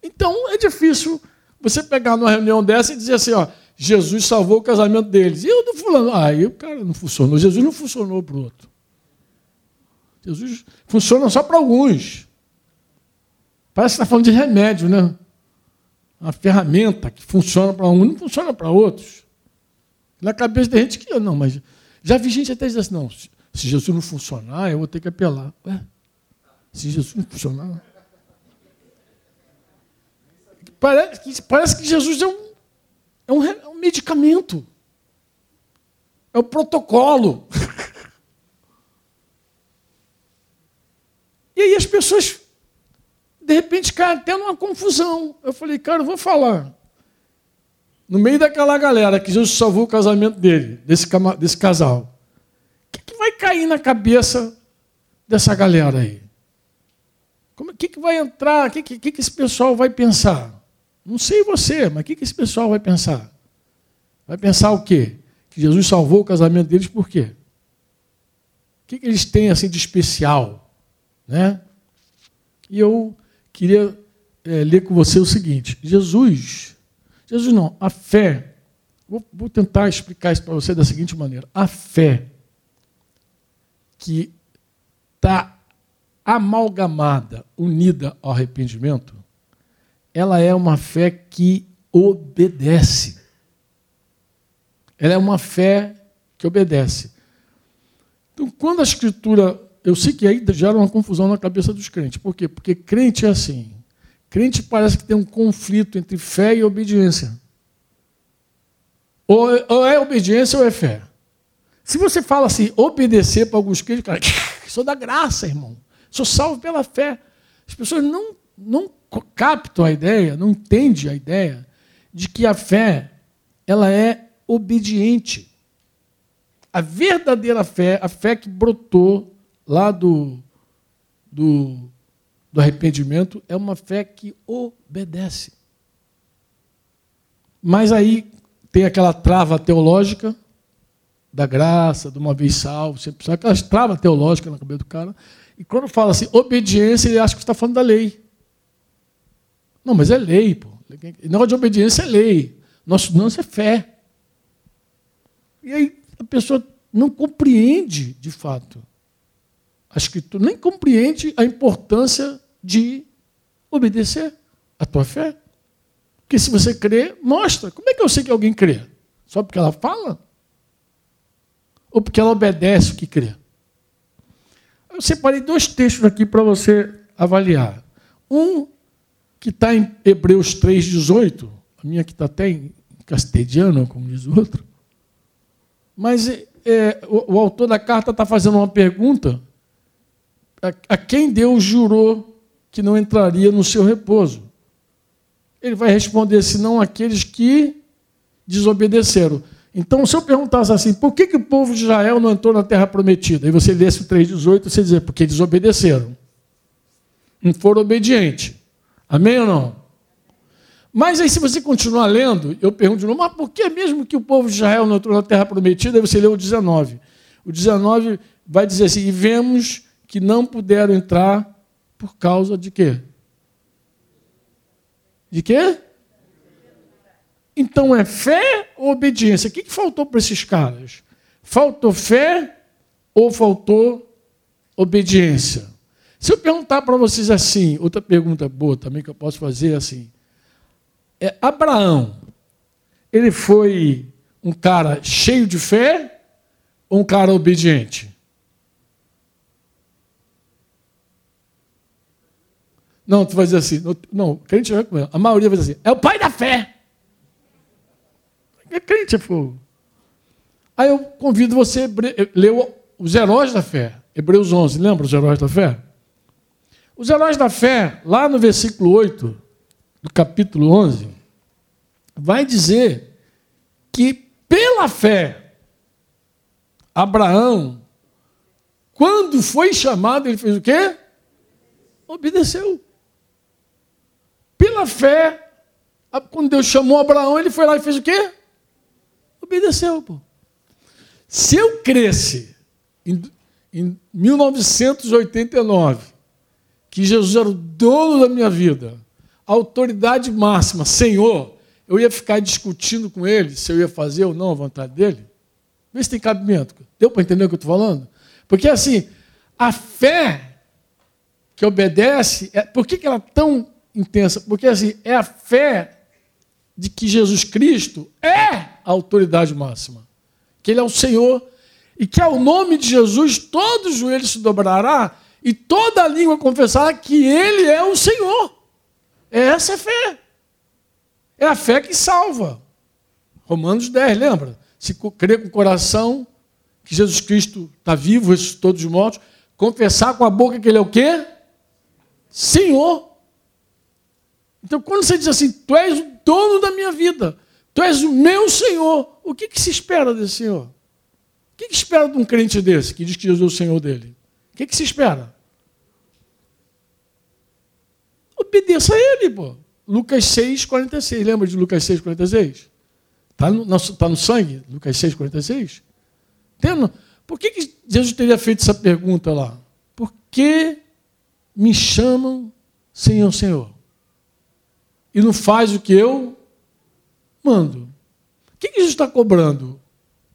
Então é difícil você pegar numa reunião dessa e dizer assim, ó, Jesus salvou o casamento deles. E eu do fulano, ah, aí o cara não funcionou. Jesus não funcionou para o outro. Jesus funciona só para alguns. Parece que está falando de remédio, né? Uma ferramenta que funciona para um, não funciona para outros. Na cabeça da gente que não, mas já vi gente até dizer assim, não, se Jesus não funcionar, eu vou ter que apelar. Ué, se Jesus não funcionar. Parece que, parece que Jesus é um, é um, é um medicamento. É o um protocolo. e aí as pessoas, de repente, caem até numa confusão. Eu falei, cara, eu vou falar. No meio daquela galera que Jesus salvou o casamento dele, desse, desse casal que vai cair na cabeça dessa galera aí? O que, que vai entrar? O que, que, que esse pessoal vai pensar? Não sei você, mas o que, esse pessoal vai pensar? Vai pensar o quê? Que Jesus salvou o casamento deles por quê? O que, que eles têm assim de especial? Né? E eu queria é, ler com você o seguinte: Jesus, Jesus não, a fé, vou, vou tentar explicar isso para você da seguinte maneira: a fé que está amalgamada, unida ao arrependimento, ela é uma fé que obedece. Ela é uma fé que obedece. Então, quando a Escritura. Eu sei que aí gera uma confusão na cabeça dos crentes. Por quê? Porque crente é assim. Crente parece que tem um conflito entre fé e obediência. Ou, ou é obediência ou é fé. Se você fala assim, obedecer para alguns crentes, cara, sou da graça, irmão. Sou salvo pela fé. As pessoas não, não captam a ideia, não entendem a ideia de que a fé ela é obediente. A verdadeira fé, a fé que brotou lá do, do, do arrependimento é uma fé que obedece. Mas aí tem aquela trava teológica da graça, de uma vez salvo, sempre sabe aquelas travas teológicas na cabeça do cara. E quando fala assim, obediência, ele acha que está falando da lei. Não, mas é lei, pô. Negócio de obediência é lei. Nosso não é fé. E aí a pessoa não compreende, de fato, a Escritura, nem compreende a importância de obedecer a tua fé. Porque se você crê, mostra. Como é que eu sei que alguém crê? Só porque ela fala? ou porque ela obedece o que crê. Eu separei dois textos aqui para você avaliar. Um que está em Hebreus 3,18, a minha que está até em castelhano, como diz o outro. Mas é, o, o, autor da carta está fazendo uma pergunta a, a quem Deus jurou que não entraria no seu repouso. Ele vai responder, senão aqueles que desobedeceram. Então, se eu perguntasse assim, por que, que o povo de Israel não entrou na terra prometida? E você lesse o 3,18, você dizer, porque eles obedeceram. Não foram obedientes. Amém ou não? Mas aí, se você continuar lendo, eu pergunto de novo, mas por que mesmo que o povo de Israel não entrou na terra prometida? Aí você lê o 19. O 19 vai dizer assim, e vemos que não puderam entrar por causa de quê? De quê? Então é fé ou obediência? O que faltou para esses caras? Faltou fé ou faltou obediência? Se eu perguntar para vocês assim, outra pergunta boa também que eu posso fazer é assim: é, Abraão, ele foi um cara cheio de fé ou um cara obediente? Não, tu vai dizer assim, não, crente vai comer. A maioria vai dizer assim, é o pai da fé. É crente é fogo. Aí eu convido você a ler os heróis da fé. Hebreus 11, lembra os heróis da fé? Os heróis da fé, lá no versículo 8 do capítulo 11, vai dizer que pela fé, Abraão, quando foi chamado, ele fez o quê? Obedeceu. Pela fé, quando Deus chamou Abraão, ele foi lá e fez o quê? Obedeceu, pô. Se eu cresce em, em 1989 que Jesus era o dono da minha vida, autoridade máxima, Senhor, eu ia ficar discutindo com ele se eu ia fazer ou não a vontade dele? Vê se tem cabimento. Deu para entender o que eu estou falando? Porque assim, a fé que obedece, é, por que, que ela é tão intensa? Porque assim, é a fé de que Jesus Cristo é a autoridade máxima, que Ele é o Senhor e que ao nome de Jesus todo joelho se dobrará e toda língua confessará que Ele é o Senhor. Essa é a fé. É a fé que salva. Romanos 10, lembra? Se crer com o coração que Jesus Cristo está vivo, ressuscitou dos mortos, confessar com a boca que Ele é o quê? Senhor. Então, quando você diz assim, Tu és o dono da minha vida, Tu és o meu Senhor. O que, que se espera desse Senhor? O que, que espera de um crente desse que diz que Jesus é o Senhor dele? O que, que se espera? Obedeça a Ele, pô. Lucas 6, 46. Lembra de Lucas 6, 46? Está no, tá no sangue? Lucas 6, 46? Tendo, por que, que Jesus teria feito essa pergunta lá? Por que me chamam Senhor, Senhor? E não faz o que eu mando. O que Jesus está cobrando?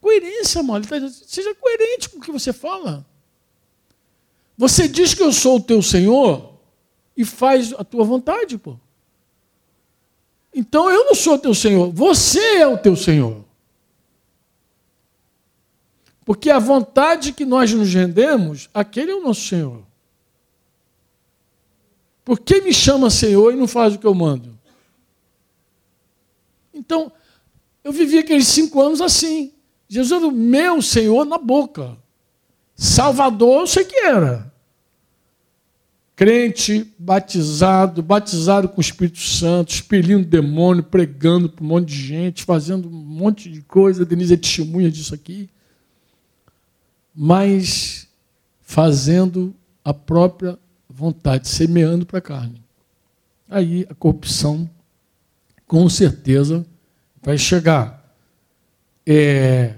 Coerência, mano. Tá seja coerente com o que você fala. Você diz que eu sou o teu Senhor e faz a tua vontade, pô. Então eu não sou o teu Senhor, você é o teu Senhor. Porque a vontade que nós nos rendemos, aquele é o nosso Senhor. Por que me chama Senhor e não faz o que eu mando? Então, eu vivi aqueles cinco anos assim. Jesus era o meu Senhor na boca. Salvador, eu sei que era. Crente, batizado, batizado com o Espírito Santo, expelindo demônio, pregando para um monte de gente, fazendo um monte de coisa. Denise é testemunha disso aqui. Mas fazendo a própria vontade, semeando para a carne. Aí a corrupção, com certeza, vai chegar. É,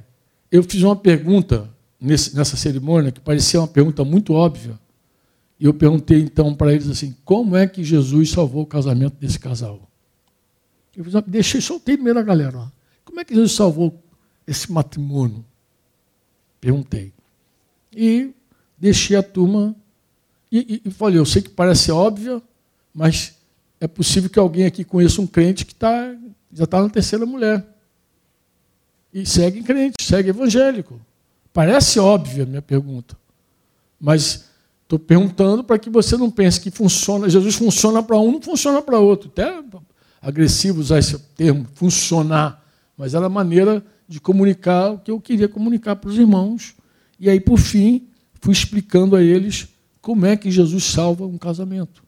eu fiz uma pergunta nesse, nessa cerimônia que parecia uma pergunta muito óbvia. E eu perguntei então para eles assim: como é que Jesus salvou o casamento desse casal? Eu uma, deixei, soltei meio da galera. Como é que Jesus salvou esse matrimônio? Perguntei. E deixei a turma e, e, e falei: eu sei que parece óbvia, mas é possível que alguém aqui conheça um crente que tá, já está na terceira mulher. E segue crente, segue evangélico. Parece óbvia a minha pergunta. Mas estou perguntando para que você não pense que funciona, Jesus funciona para um, não funciona para outro. Até agressivo usar esse termo, funcionar. Mas era a maneira de comunicar o que eu queria comunicar para os irmãos. E aí, por fim, fui explicando a eles como é que Jesus salva um casamento.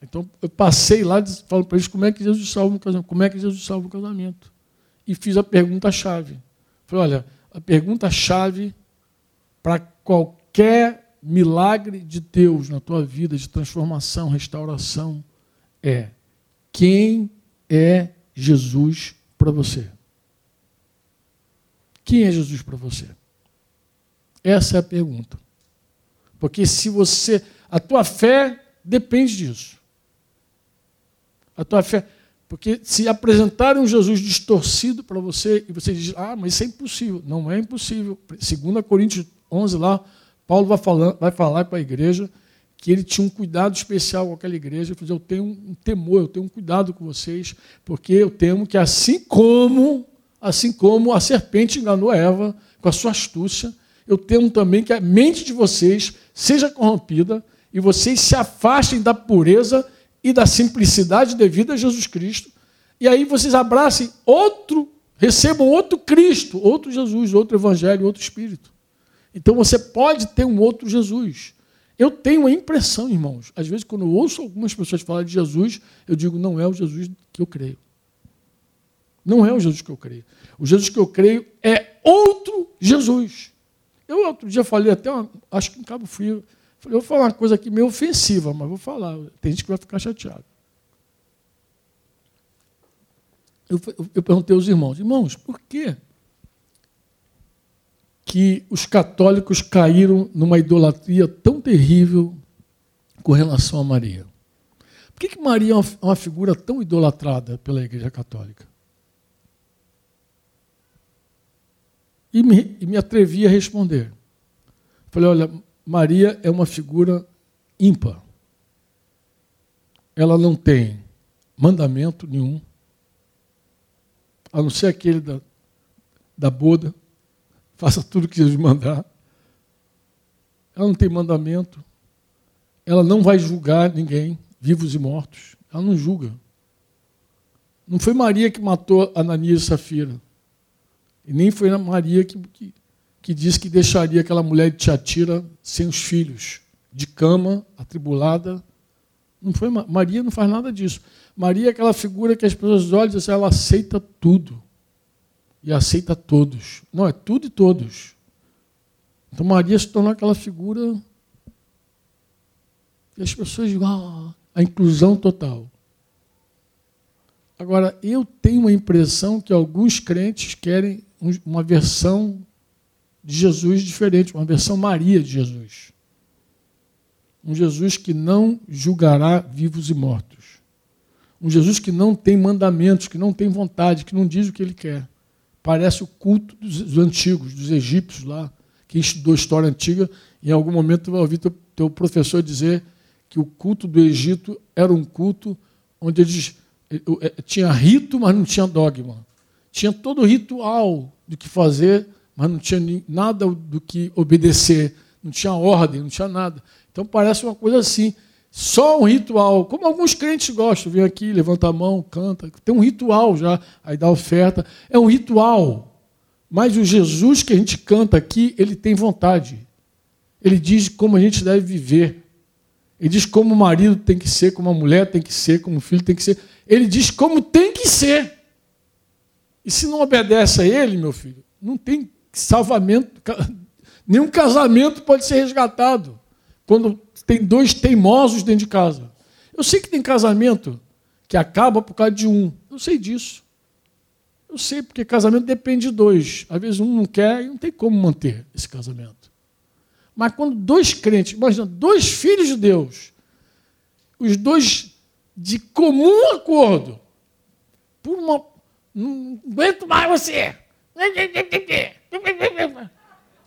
Então, eu passei lá falo para eles como é que Jesus salva um casamento, como é que Jesus salva um casamento. E fiz a pergunta-chave. Falei, olha, a pergunta-chave para qualquer milagre de Deus na tua vida, de transformação, restauração, é quem é Jesus para você? Quem é Jesus para você? Essa é a pergunta. Porque se você. A tua fé depende disso. A tua fé. Porque se apresentarem um Jesus distorcido para você e você diz, ah, mas isso é impossível. Não é impossível. 2 Coríntios 11, lá, Paulo vai, falando, vai falar para a igreja que ele tinha um cuidado especial com aquela igreja. Ele falou, eu tenho um temor, eu tenho um cuidado com vocês, porque eu temo que assim como, assim como a serpente enganou Eva com a sua astúcia, eu temo também que a mente de vocês seja corrompida e vocês se afastem da pureza e da simplicidade devida a Jesus Cristo. E aí vocês abracem outro, recebam outro Cristo, outro Jesus, outro Evangelho, outro Espírito. Então você pode ter um outro Jesus. Eu tenho a impressão, irmãos, às vezes quando eu ouço algumas pessoas falar de Jesus, eu digo, não é o Jesus que eu creio. Não é o Jesus que eu creio. O Jesus que eu creio é outro Jesus. Eu outro dia falei até, acho que em Cabo Frio, falei, eu vou falar uma coisa aqui meio ofensiva, mas vou falar. Tem gente que vai ficar chateado. Eu, eu, eu perguntei aos irmãos, irmãos, por quê? Que os católicos caíram numa idolatria tão terrível com relação a Maria. Por que, que Maria é uma, uma figura tão idolatrada pela Igreja Católica? E me, e me atrevi a responder. Falei: olha, Maria é uma figura ímpar. Ela não tem mandamento nenhum, a não ser aquele da, da boda faça tudo o que Jesus mandar. Ela não tem mandamento. Ela não vai julgar ninguém, vivos e mortos. Ela não julga. Não foi Maria que matou Ananias e Safira. E nem foi Maria que, que, que disse que deixaria aquela mulher de Tiatira sem os filhos, de cama, atribulada. Não foi Maria não faz nada disso. Maria é aquela figura que as pessoas olham e dizem assim, ela aceita tudo e aceita todos. Não, é tudo e todos. Então Maria se tornou aquela figura e as pessoas dizem, ah, a inclusão total. Agora, eu tenho a impressão que alguns crentes querem uma versão de Jesus diferente, uma versão Maria de Jesus. Um Jesus que não julgará vivos e mortos. Um Jesus que não tem mandamentos, que não tem vontade, que não diz o que ele quer. Parece o culto dos, antigos, dos egípcios lá. Quem estudou história antiga, em algum momento vai ouvir teu, teu professor dizer que o culto do Egito era um culto onde eles eh, eh, tinha rito, mas não tinha dogma. Tinha todo o ritual do que fazer, mas não tinha nada do que obedecer. Não tinha ordem, não tinha nada. Então parece uma coisa assim. Só um ritual, como alguns crentes gostam, vem aqui, levanta a mão, canta, tem um ritual já, aí dá oferta. É um ritual. Mas o Jesus que a gente canta aqui, ele tem vontade. Ele diz como a gente deve viver. Ele diz como o marido tem que ser, como a mulher tem que ser, como o filho tem que ser. Ele diz como tem que ser. E se não obedece a ele, meu filho, não tem salvamento, Nenhum casamento pode ser resgatado quando tem dois teimosos dentro de casa. Eu sei que tem casamento que acaba por causa de um. Eu sei disso. Eu sei, porque casamento depende de dois. Às vezes um não quer e não tem como manter esse casamento. Mas quando dois crentes, imagina, dois filhos de Deus, os dois de comum acordo, por uma. Não aguento mais você.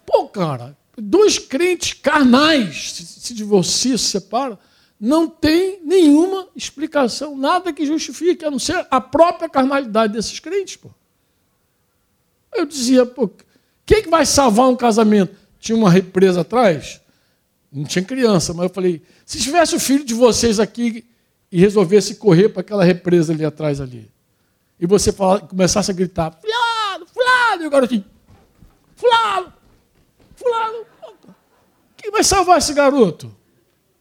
Pô, cara, dois crentes carnais se divorciam, se separam, não tem nenhuma explicação, nada que justifique, a não ser a própria carnalidade desses crentes. Pô. Eu dizia, pô, quem que vai salvar um casamento? Tinha uma represa atrás, não tinha criança, mas eu falei, se tivesse o filho de vocês aqui e resolvesse correr para aquela represa ali atrás ali, e você começasse a gritar, fulano, fulano, e o garotinho, fulano, fulano, quem vai salvar esse garoto?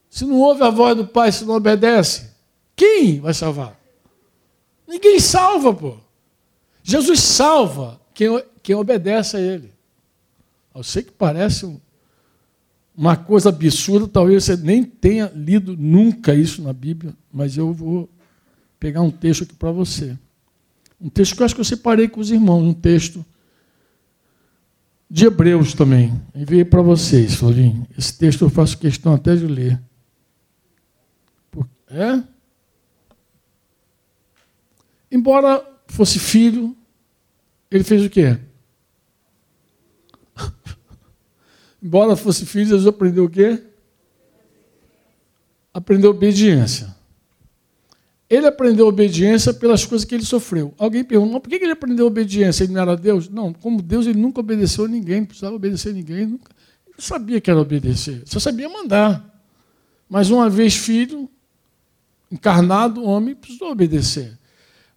Se não ouve a voz do pai, se não obedece, quem vai salvar? Ninguém salva, pô. Jesus salva quem, quem obedece a ele. Eu sei que parece um, uma coisa absurda, talvez você nem tenha lido nunca isso na Bíblia, mas eu vou pegar um texto aqui para você. Um texto que eu acho que eu separei com os irmãos, um texto de Hebreus também. Enviei para vocês, Flavinho. Esse texto eu faço questão até de ler. É? Embora fosse filho, ele fez o quê? Embora fosse filho, Jesus aprendeu o quê? Aprendeu obediência. Ele aprendeu obediência pelas coisas que ele sofreu. Alguém pergunta, por que ele aprendeu obediência? Ele não era Deus? Não, como Deus, ele nunca obedeceu a ninguém, não precisava obedecer a ninguém. Nunca. Ele sabia que era obedecer, só sabia mandar. Mas uma vez filho, encarnado, homem, precisou obedecer.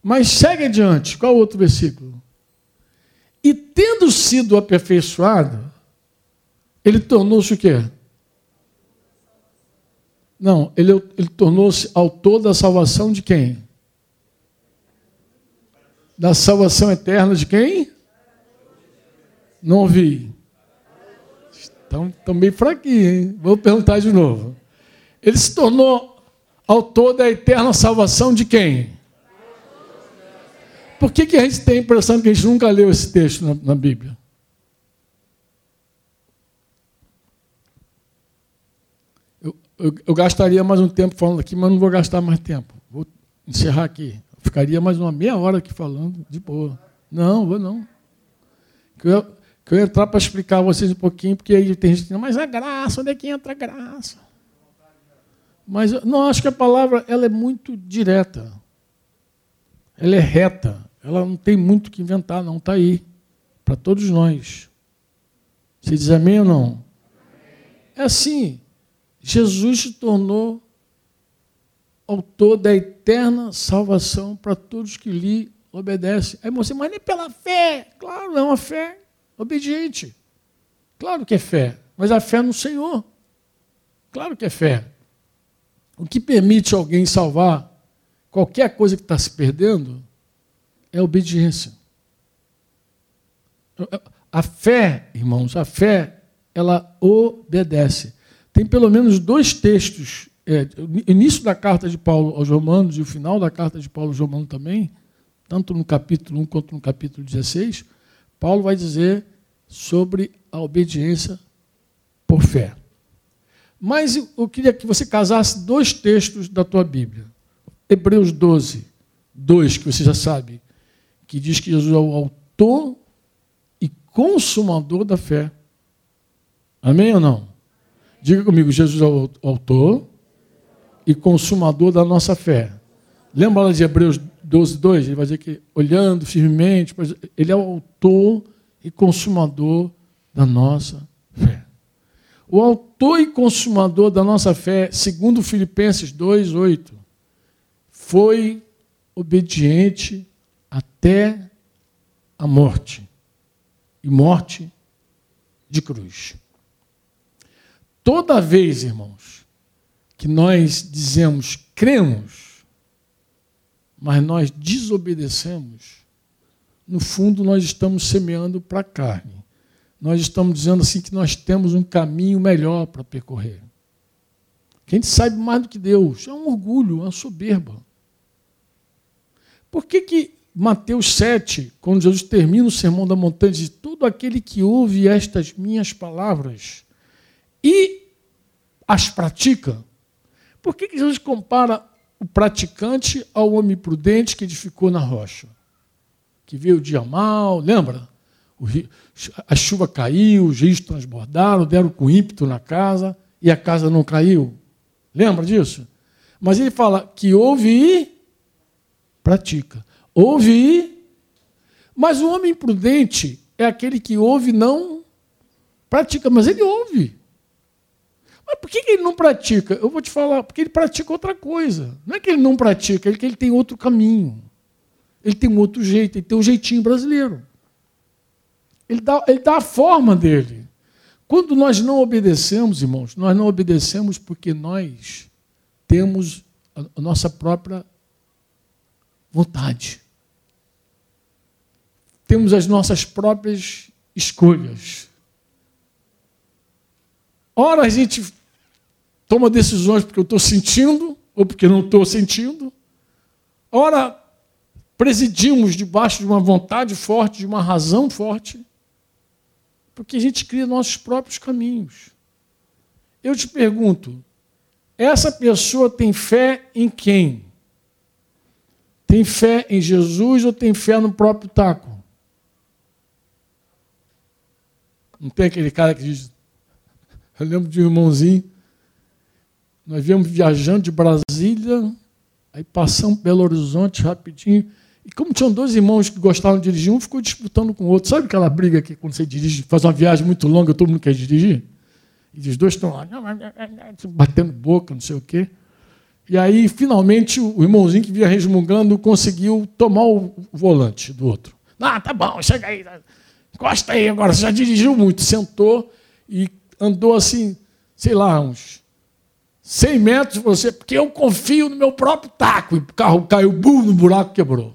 Mas segue adiante, qual outro versículo? E tendo sido aperfeiçoado, ele tornou-se o quê? Não, ele, ele tornou-se autor da salvação de quem? Da salvação eterna de quem? Não ouvi. Estão, estão bem fraquinhos, hein? Vou perguntar de novo. Ele se tornou autor da eterna salvação de quem? Por que, que a gente tem a impressão que a gente nunca leu esse texto na, na Bíblia? Eu, eu, eu, gastaria mais um tempo falando aqui, mas não vou gastar mais tempo. Vou encerrar aqui. ficaria mais uma meia hora aqui falando, de boa. Não, vou não. Que eu, que eu entrar para explicar a vocês um pouquinho, porque aí tem gente que mas a graça, onde é que entra a graça? Mas não acho que a palavra ela é muito direta. Ela é reta. Ela não tem muito que inventar, não. Está aí. Para todos nós. Você diz amém ou não? É assim. Jesus se tornou autor da eterna salvação para todos que lhe obedecem. Aí você, mas nem pela fé. Claro, é uma fé obediente. Claro que é fé. Mas a fé no Senhor. Claro que é fé. O que permite alguém salvar qualquer coisa que está se perdendo é obediência. A fé, irmãos, a fé, ela obedece. Tem pelo menos dois textos, é, o início da carta de Paulo aos Romanos e o final da carta de Paulo aos Romanos também, tanto no capítulo 1 quanto no capítulo 16, Paulo vai dizer sobre a obediência por fé. Mas eu queria que você casasse dois textos da tua Bíblia. Hebreus 12, 2, que você já sabe, que diz que Jesus é o autor e consumador da fé. Amém ou não? Diga comigo, Jesus é o autor e consumador da nossa fé. Lembra lá de Hebreus 12, 2? Ele vai dizer que olhando firmemente, ele é o autor e consumador da nossa fé. O autor e consumador da nossa fé, segundo Filipenses 2:8, foi obediente até a morte e morte de cruz. Toda vez, irmãos, que nós dizemos cremos, mas nós desobedecemos, no fundo nós estamos semeando para a carne nós estamos dizendo assim que nós temos um caminho melhor para percorrer. Que a gente sabe mais do que Deus. É um orgulho, uma soberba. Por que, que Mateus 7, quando Jesus termina o sermão da montanha, diz: Todo aquele que ouve estas minhas palavras e as pratica. Por que, Jesus compara o praticante ao homem prudente que edificou na rocha? Que veio o dia mal, lembra? Rio, a chuva caiu, os rios transbordaram, deram com ímpeto na casa e a casa não caiu. Lembra disso? Mas ele fala que ouve e pratica. Ouve e. Mas o homem prudente é aquele que ouve e não pratica, mas ele ouve. Mas por que ele não pratica? Eu vou te falar, porque ele pratica outra coisa. Não é que ele não pratica, é que ele tem outro caminho. Ele tem um outro jeito, ele tem um jeitinho brasileiro. Ele dá, ele dá a forma dele. Quando nós não obedecemos, irmãos, nós não obedecemos porque nós temos a nossa própria vontade. Temos as nossas próprias escolhas. Ora a gente toma decisões porque eu estou sentindo ou porque não estou sentindo. Ora presidimos debaixo de uma vontade forte, de uma razão forte. Porque a gente cria nossos próprios caminhos. Eu te pergunto, essa pessoa tem fé em quem? Tem fé em Jesus ou tem fé no próprio taco? Não tem aquele cara que diz. Eu lembro de um irmãozinho. Nós viemos viajando de Brasília, aí passamos Belo Horizonte rapidinho. E como tinham dois irmãos que gostavam de dirigir, um ficou disputando com o outro. Sabe aquela briga que quando você dirige, faz uma viagem muito longa, todo mundo quer dirigir? E os dois estão lá, batendo boca, não sei o quê. E aí, finalmente, o irmãozinho que vinha resmungando conseguiu tomar o volante do outro. Ah, tá bom, chega aí, encosta aí agora, você já dirigiu muito. Sentou e andou assim, sei lá, uns 100 metros, você, porque eu confio no meu próprio taco. E o carro caiu, bum, no buraco, quebrou.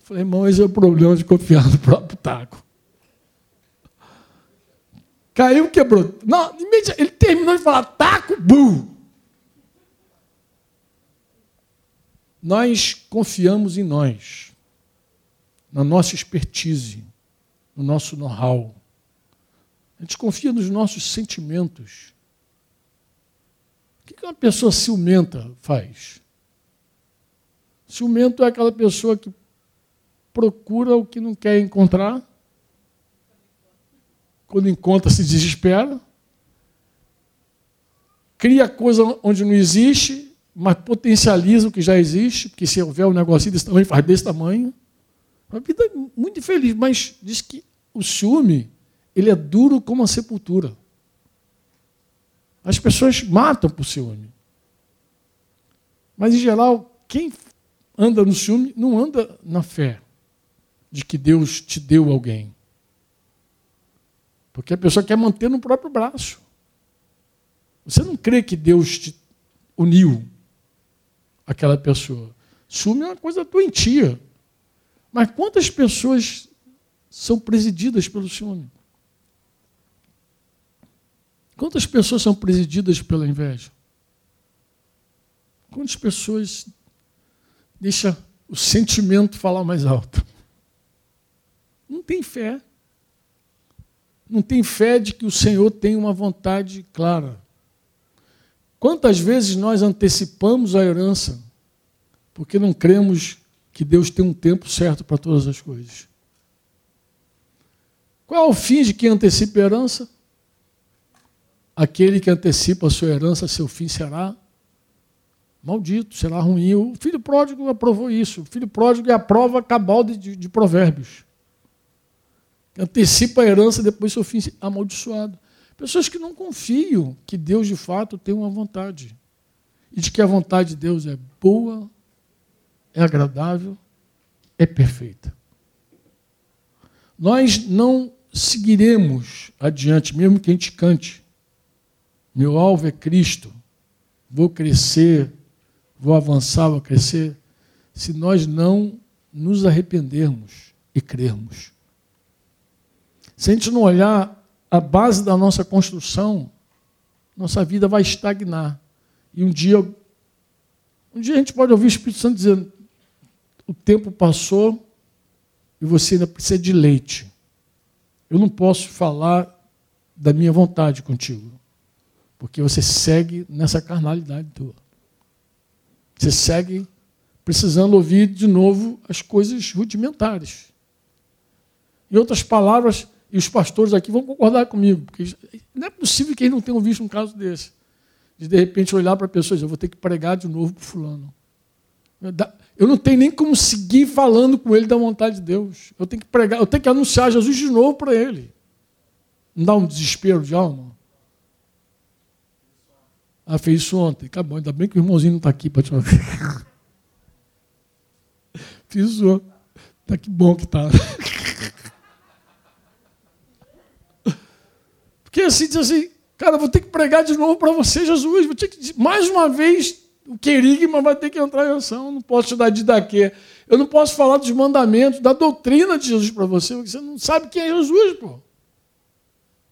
Falei, irmão, esse é o problema de confiar no próprio taco. Caiu, quebrou. Não, ele terminou de falar taco, bu. Nós confiamos em nós, na nossa expertise, no nosso know-how. A gente confia nos nossos sentimentos. O que uma pessoa ciumenta faz? Ciumento é aquela pessoa que procura o que não quer encontrar. Quando encontra, se desespera. Cria coisa onde não existe, mas potencializa o que já existe, porque se houver um negocinho desse tamanho, faz desse tamanho. Uma vida muito infeliz, mas diz que o ciúme ele é duro como a sepultura. As pessoas matam por ciúme. Mas, em geral, quem anda no ciúme não anda na fé de que Deus te deu alguém. Porque a pessoa quer manter no próprio braço. Você não crê que Deus te uniu aquela pessoa. Ciúme é uma coisa doentia. Mas quantas pessoas são presididas pelo ciúme? Quantas pessoas são presididas pela inveja? Quantas pessoas deixam o sentimento falar mais alto? Não tem fé. Não tem fé de que o Senhor tem uma vontade clara. Quantas vezes nós antecipamos a herança porque não cremos que Deus tem um tempo certo para todas as coisas? Qual é o fim de quem antecipa a herança? Aquele que antecipa a sua herança, seu fim será maldito, será ruim. O filho pródigo aprovou isso. O filho pródigo é a prova cabal de, de, de provérbios antecipa a herança, depois seu fim amaldiçoado. Pessoas que não confiam que Deus de fato tem uma vontade. E de que a vontade de Deus é boa, é agradável, é perfeita. Nós não seguiremos adiante, mesmo que a gente cante. Meu alvo é Cristo. Vou crescer, vou avançar, vou crescer, se nós não nos arrependermos e crermos. Se a gente não olhar a base da nossa construção, nossa vida vai estagnar. E um dia, um dia a gente pode ouvir o Espírito Santo dizendo: o tempo passou e você ainda precisa de leite. Eu não posso falar da minha vontade contigo, porque você segue nessa carnalidade tua. Você segue precisando ouvir de novo as coisas rudimentares. Em outras palavras, e os pastores aqui vão concordar comigo, porque não é possível que eles não tenham visto um caso desse. De de repente olhar para pessoas, eu vou ter que pregar de novo para fulano. Eu não tenho nem como seguir falando com ele da vontade de Deus. Eu tenho que pregar, eu tenho que anunciar Jesus de novo para ele. Não dá um desespero de alma? Ah, fez isso ontem. Acabou, ainda bem que o irmãozinho não está aqui para te ouvir. Fiz isso ontem. Tá que bom que está. Porque assim, diz assim, cara, vou ter que pregar de novo para você, Jesus. Vou ter que, mais uma vez, o querigma vai ter que entrar em ação. não posso te dar de daquê. Eu não posso falar dos mandamentos, da doutrina de Jesus para você, porque você não sabe quem é Jesus, pô.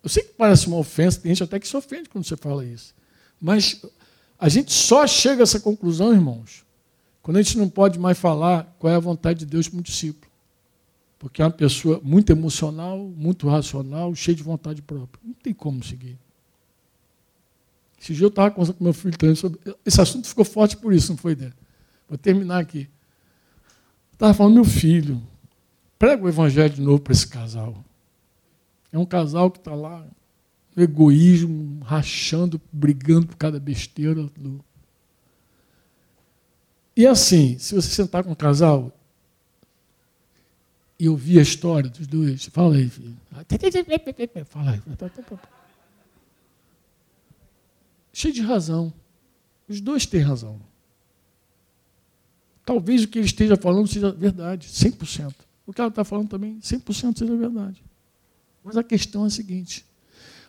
Eu sei que parece uma ofensa, tem gente até que se ofende quando você fala isso. Mas a gente só chega a essa conclusão, irmãos, quando a gente não pode mais falar qual é a vontade de Deus para um discípulo. Porque é uma pessoa muito emocional, muito racional, cheia de vontade própria. Não tem como seguir. Esse dia eu estava conversando com meu filho também sobre. Esse assunto ficou forte por isso, não foi dele? Vou terminar aqui. Estava falando, meu filho, prega o evangelho de novo para esse casal. É um casal que está lá, egoísmo, rachando, brigando por cada besteira. E assim, se você sentar com um casal, e ouvir a história dos dois. Fala aí, filho. Fala aí. Cheio de razão. Os dois têm razão. Talvez o que ele esteja falando seja verdade, 100%. O que ela está falando também, 100% seja verdade. Mas a questão é a seguinte: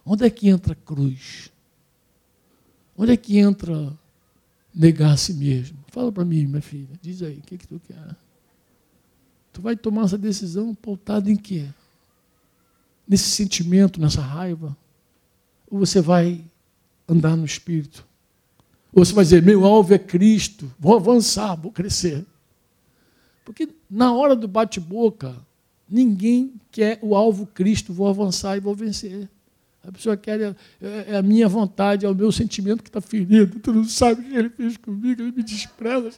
onde é que entra cruz? Onde é que entra negar a si mesmo? Fala para mim, minha filha, diz aí, o que, que tu quer? Tu vai tomar essa decisão pautada em quê? Nesse sentimento, nessa raiva? Ou você vai andar no Espírito? Ou você vai dizer, meu alvo é Cristo, vou avançar, vou crescer. Porque na hora do bate-boca, ninguém quer o alvo Cristo, vou avançar e vou vencer. A pessoa quer, é, é a minha vontade, é o meu sentimento que está ferido. Tu não sabe o que ele fez comigo, ele me despreza.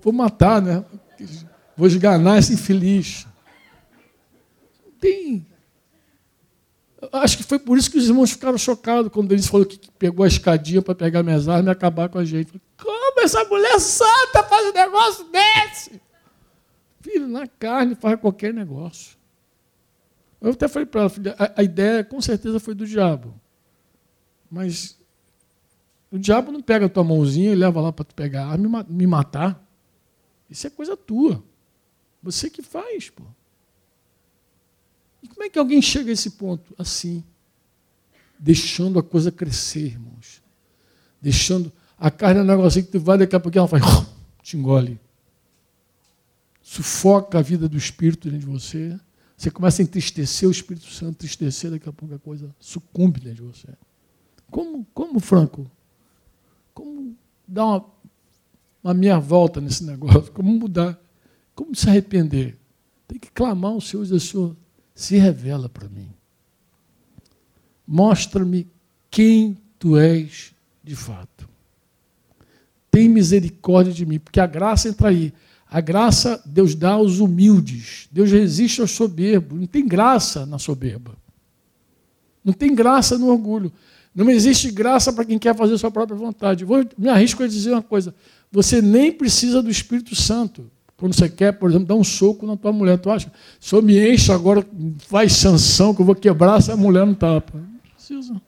Vou matar, né? Vou esganar esse infeliz. Tem. Acho que foi por isso que os irmãos ficaram chocados quando eles falaram que pegou a escadinha para pegar minhas armas e acabar com a gente. Como essa mulher santa faz um negócio desse? Filho, na carne faz qualquer negócio. Eu até falei para ela, filha, a, ideia com certeza foi do diabo. Mas o diabo não pega a tua mãozinha e leva lá para tu pegar a arma e me matar. Isso é coisa tua. Você que faz, pô. E como é que alguém chega a esse ponto? Assim, deixando a coisa crescer, irmãos. Deixando. A carne é um negocinho que tu vai, daqui a pouco ela faz, te engole. Sufoca a vida do Espírito dentro de você. Você começa a entristecer o Espírito Santo, entristecer, daqui a pouco a coisa sucumbe dentro de você. Como, como Franco? Como dar uma a minha volta nesse negócio, como mudar, como se arrepender. Tem que clamar ao Senhor e dizer, Senhor, se revela para mim. Mostra-me quem tu és de fato. Tem misericórdia de mim, porque a graça entra aí. A graça Deus dá aos humildes. Deus resiste aos soberbos. Não tem graça na soberba. Não tem graça no orgulho. Não existe graça para quem quer fazer sua própria vontade. Vou, me arrisco a dizer uma coisa. Você nem precisa do Espírito Santo. Quando você quer, por exemplo, dar um soco na tua mulher, tu acha? Se eu me encho agora, faz sanção que eu vou quebrar essa mulher no tapa. Não precisa.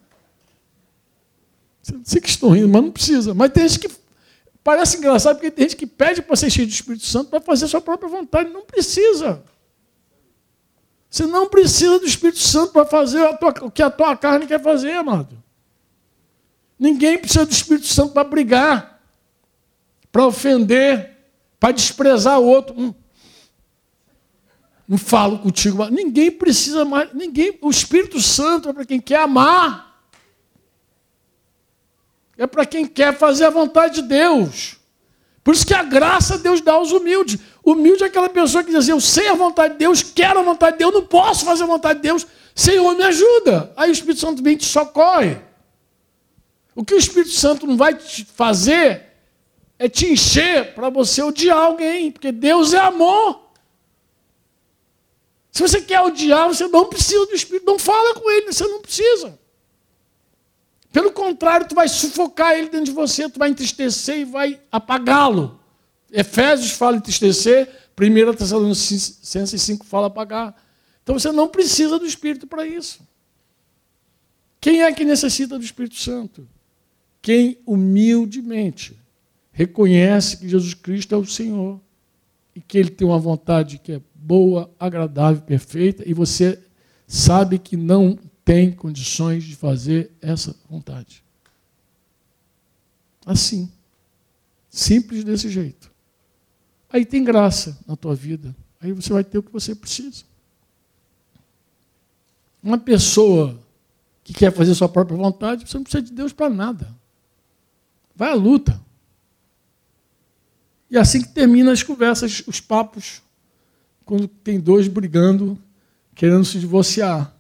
Sei que estou rindo, mas não precisa. Mas tem gente que. Parece engraçado, porque tem gente que pede para ser cheio do Espírito Santo para fazer a sua própria vontade. Não precisa. Você não precisa do Espírito Santo para fazer tua, o que a tua carne quer fazer, amado. Ninguém precisa do Espírito Santo para brigar para ofender, para desprezar o outro. Hum. não falo contigo. Ninguém precisa mais, ninguém, o Espírito Santo é para quem quer amar. É para quem quer fazer a vontade de Deus. Por isso que a graça Deus dá aos humildes. Humilde é aquela pessoa que diz assim, eu sei a vontade de Deus, quero a vontade de Deus, não posso fazer a vontade de Deus. Senhor, me ajuda. Aí o Espírito Santo vem e te socorre. O que o Espírito Santo não vai te fazer é te encher para você odiar alguém, porque Deus é amor. Se você quer odiar, você não precisa do Espírito, não fala com ele, você não precisa. Pelo contrário, tu vai sufocar ele dentro de você, tu vai entristecer e vai apagá-lo. Efésios fala entristecer, 1 Tessalonicenses 5 fala apagar. Então você não precisa do Espírito para isso. Quem é que necessita do Espírito Santo? Quem humildemente reconhece que Jesus Cristo é o Senhor e que Ele tem uma vontade que é boa, agradável, perfeita, e você sabe que não tem condições de fazer essa vontade. Assim. Simples desse jeito. Aí tem graça na tua vida. Aí você vai ter o que você precisa. Uma pessoa que quer fazer sua própria vontade, você não precisa de Deus para nada. Vai à luta. E é assim que termina as conversas, os papos, quando tem dois brigando, querendo se divorciar.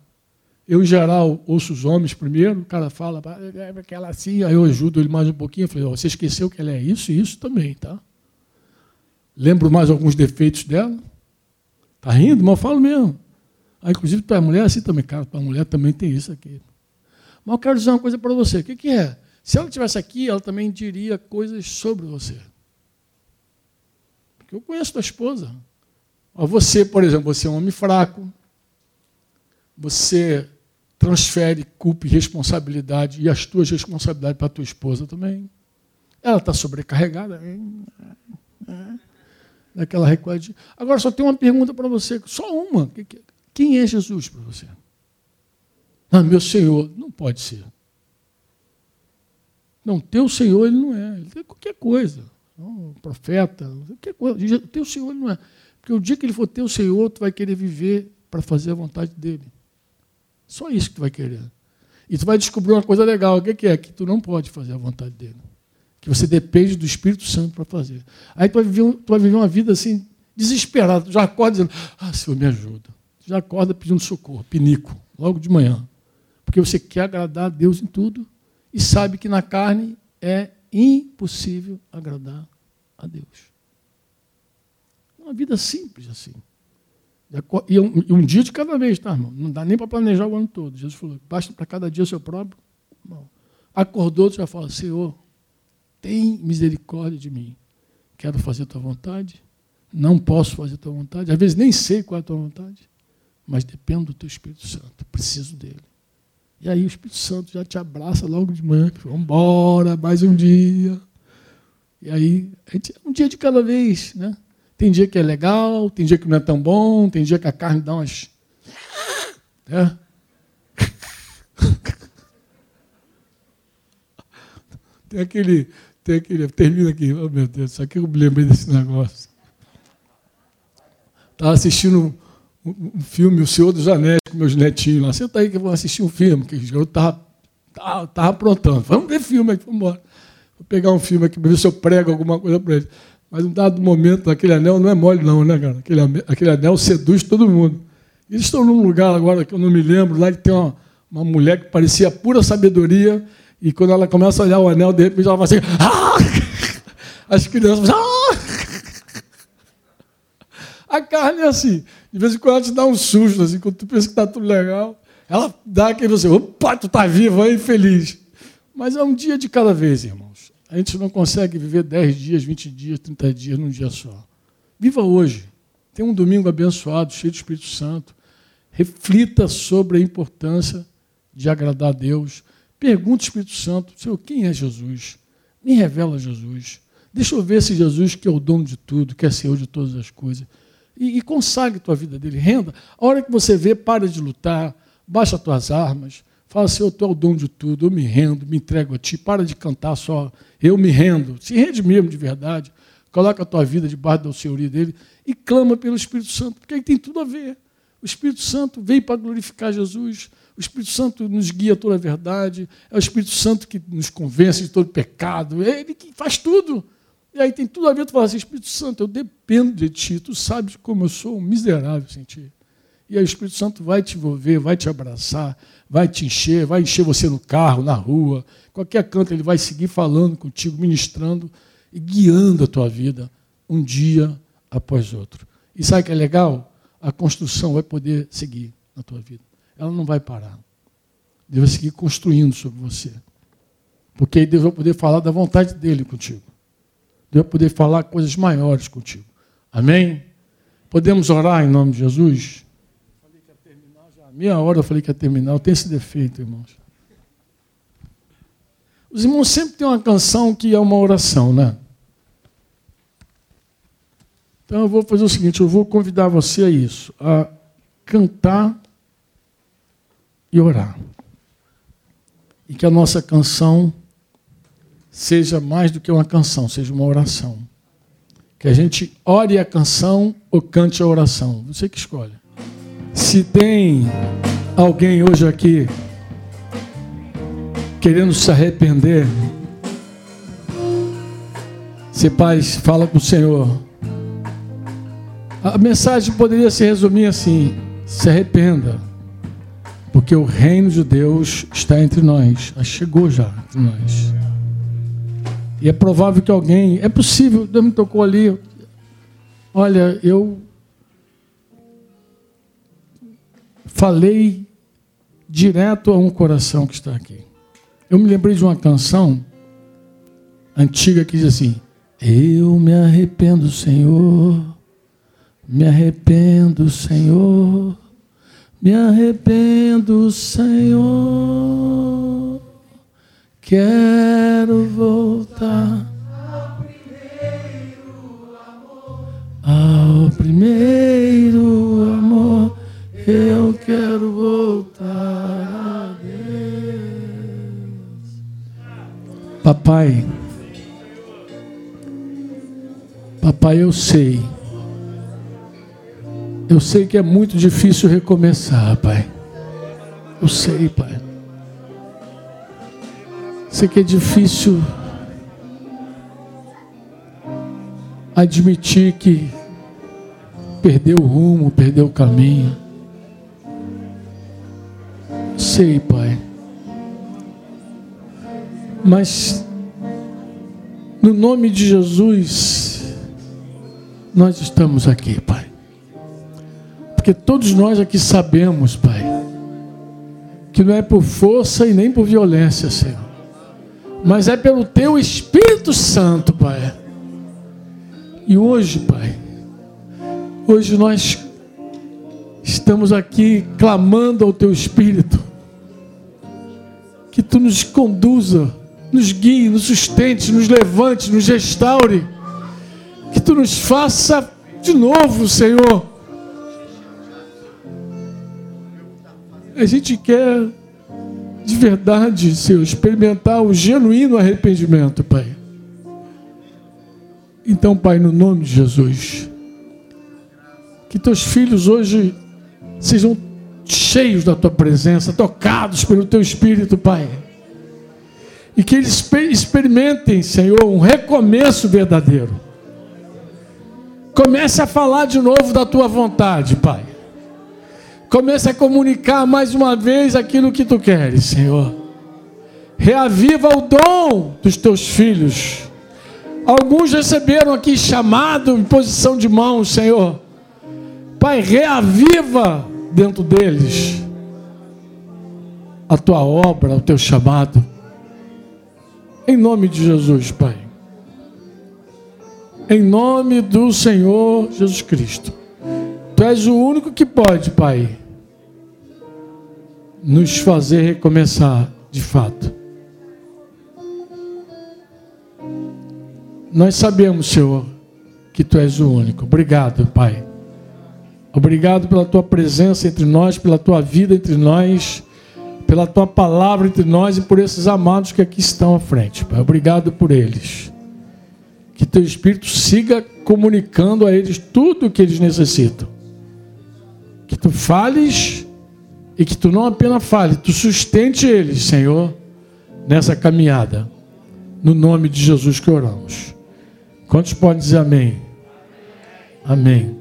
Eu, em geral, ouço os homens primeiro, o cara fala, é aquela assim, aí eu ajudo ele mais um pouquinho, eu falei, oh, você esqueceu que ela é isso e isso também, tá? Lembro mais alguns defeitos dela. Tá rindo? Mas eu falo mesmo. Ah, inclusive, tua mulher é assim também, cara, tua mulher também tem isso aqui. Mas eu quero dizer uma coisa para você, o que, que é? Se ela estivesse aqui, ela também diria coisas sobre você. Porque eu conheço tua esposa. Você, por exemplo, você é um homem fraco, você transfere culpa e responsabilidade e as tuas responsabilidades para a tua esposa também. Ela está sobrecarregada. Naquela recorde. Agora só tem uma pergunta para você, só uma. Quem é Jesus para você? Ah, meu Senhor, não pode ser. Não, teu Senhor ele não é. Ele é qualquer coisa. Um profeta, qualquer coisa. Teu Senhor ele não é. Porque o dia que ele for teu Senhor, tu vai querer viver para fazer a vontade dele. Só isso que tu vai querer. E tu vai descobrir uma coisa legal. O que é? Que tu não pode fazer a vontade dele. Que você depende do Espírito Santo para fazer. Aí tu vai, viver, tu vai viver uma vida assim, desesperada. Tu já acorda dizendo, ah, Senhor, me ajuda. Tu já acorda pedindo socorro, pinico, logo de manhã. Porque você quer agradar a Deus em tudo e sabe que na carne é impossível agradar a Deus. Uma vida simples assim. E um, dia de cada vez, tá, irmão? Não dá nem para planejar o ano todo. Jesus falou: basta para cada dia o seu próprio. Acordou, tu já fala: Senhor, tem misericórdia de mim. Quero fazer a tua vontade. Não posso fazer a tua vontade. Às vezes nem sei qual é a tua vontade. Mas dependo do teu Espírito Santo. Preciso dele. E aí o Espírito Santo já te abraça logo de manhã. Vamos embora, mais um dia. E aí, um dia de cada vez, né? Tem dia que é legal, tem dia que não é tão bom, tem dia que a carne dá umas. É. Tem aquele. Tem aquele. Termina aqui. Oh, meu Deus, só que eu me lembrei desse negócio. Estava assistindo um, filme, O Senhor dos Anéis, com meus netinhos lá. Senta aí que eu vou assistir um filme, que eu estava tava, tava aprontando. Vamos ver filme aqui, vamos embora. Vou pegar um filme aqui para ver se eu prego alguma coisa para eles. Mas um dado momento, aquele anel não é mole, não, né, cara? Aquele, aquele anel seduz todo mundo. Eles estão num lugar agora que eu não me lembro, lá que tem uma, uma mulher que parecia pura sabedoria, e quando ela começa a olhar o anel, de repente ela vai assim. Ah! As crianças. Ah! A carne é assim. De vez em quando ela te dá um susto, assim, quando tu pensa que está tudo legal. Ela dá aquele você, opa, tu está vivo aí, feliz. Mas é um dia de cada vez, irmãos. A gente não consegue viver 10 dias, 20 dias, 30 dias num dia só. Viva hoje. Tem um domingo abençoado, cheio de Espírito Santo. Reflita sobre a importância de agradar a Deus. Pergunte ao Espírito Santo, Senhor, quem é Jesus? Me revela Jesus. Deixa eu ver se Jesus, que é o dono de tudo, que é Senhor de todas as coisas. E, e consagre tua vida dele. Renda. A hora que você vê, para de lutar, baixa as tuas armas, Fala, Senhor, tu é o dono de tudo, eu me rendo, me entrego a ti. Para de cantar só, eu me rendo. Se rende mesmo de verdade. coloca a tua vida debaixo da senhoria dele e clama pelo Espírito Santo, porque aí tem tudo a ver. O Espírito Santo veio para glorificar Jesus, o Espírito Santo nos guia a toda a verdade, é o Espírito Santo que nos convence de todo pecado, é ele que faz tudo. E aí tem tudo a ver, tu fala assim, Espírito Santo, eu dependo de ti, tu sabes como eu sou um miserável sem ti. E o Espírito Santo vai te envolver, vai te abraçar, vai te encher, vai encher você no carro, na rua, qualquer canto, ele vai seguir falando contigo, ministrando e guiando a tua vida um dia após outro. E sabe o que é legal? A construção vai poder seguir na tua vida. Ela não vai parar. Deus vai seguir construindo sobre você. Porque aí Deus vai poder falar da vontade dele contigo. Deus vai poder falar coisas maiores contigo. Amém? Podemos orar em nome de Jesus? Meia hora eu falei que ia terminar. Eu tenho esse defeito, irmãos. Os irmãos sempre têm uma canção que é uma oração, né? Então eu vou fazer o seguinte, eu vou convidar você a isso, a cantar e orar. E que a nossa canção seja mais do que uma canção, seja uma oração. Que a gente ore a canção ou cante a oração. Você que escolhe. Se tem alguém hoje aqui querendo se arrepender, se pai fala com o Senhor. A mensagem poderia se resumir assim: se arrependa, porque o reino de Deus está entre nós, chegou já entre nós. E é provável que alguém, é possível, Deus me tocou ali. Olha, eu falei direto a um coração que está aqui. Eu me lembrei de uma canção antiga que diz assim: Eu me arrependo, Senhor, me arrependo, Senhor, me arrependo, Senhor, quero voltar ao primeiro amor, ao primeiro amor, eu Papai, papai, eu sei. Eu sei que é muito difícil recomeçar, pai. Eu sei, pai. Sei que é difícil admitir que perdeu o rumo, perdeu o caminho. Sei, pai. Mas, no nome de Jesus, nós estamos aqui, Pai. Porque todos nós aqui sabemos, Pai, que não é por força e nem por violência, Senhor, mas é pelo Teu Espírito Santo, Pai. E hoje, Pai, hoje nós estamos aqui clamando ao Teu Espírito, que Tu nos conduza nos guie, nos sustente, nos levante, nos restaure. Que tu nos faça de novo, Senhor. A gente quer de verdade, Senhor, experimentar o genuíno arrependimento, Pai. Então, Pai, no nome de Jesus, que teus filhos hoje sejam cheios da tua presença, tocados pelo teu espírito, Pai e que eles experimentem, Senhor, um recomeço verdadeiro. Comece a falar de novo da tua vontade, Pai. Comece a comunicar mais uma vez aquilo que tu queres, Senhor. Reaviva o dom dos teus filhos. Alguns receberam aqui chamado em posição de mão, Senhor. Pai, reaviva dentro deles a tua obra, o teu chamado. Em nome de Jesus, Pai. Em nome do Senhor Jesus Cristo. Tu és o único que pode, Pai, nos fazer recomeçar de fato. Nós sabemos, Senhor, que Tu és o único. Obrigado, Pai. Obrigado pela Tua presença entre nós, pela Tua vida entre nós pela tua palavra entre nós e por esses amados que aqui estão à frente. Pai. Obrigado por eles. que teu Espírito siga comunicando a eles tudo o que eles necessitam. Que tu fales e que tu não apenas fale, tu sustente eles, Senhor, nessa caminhada. No nome de Jesus que oramos. Quantos podem dizer amém? Amém.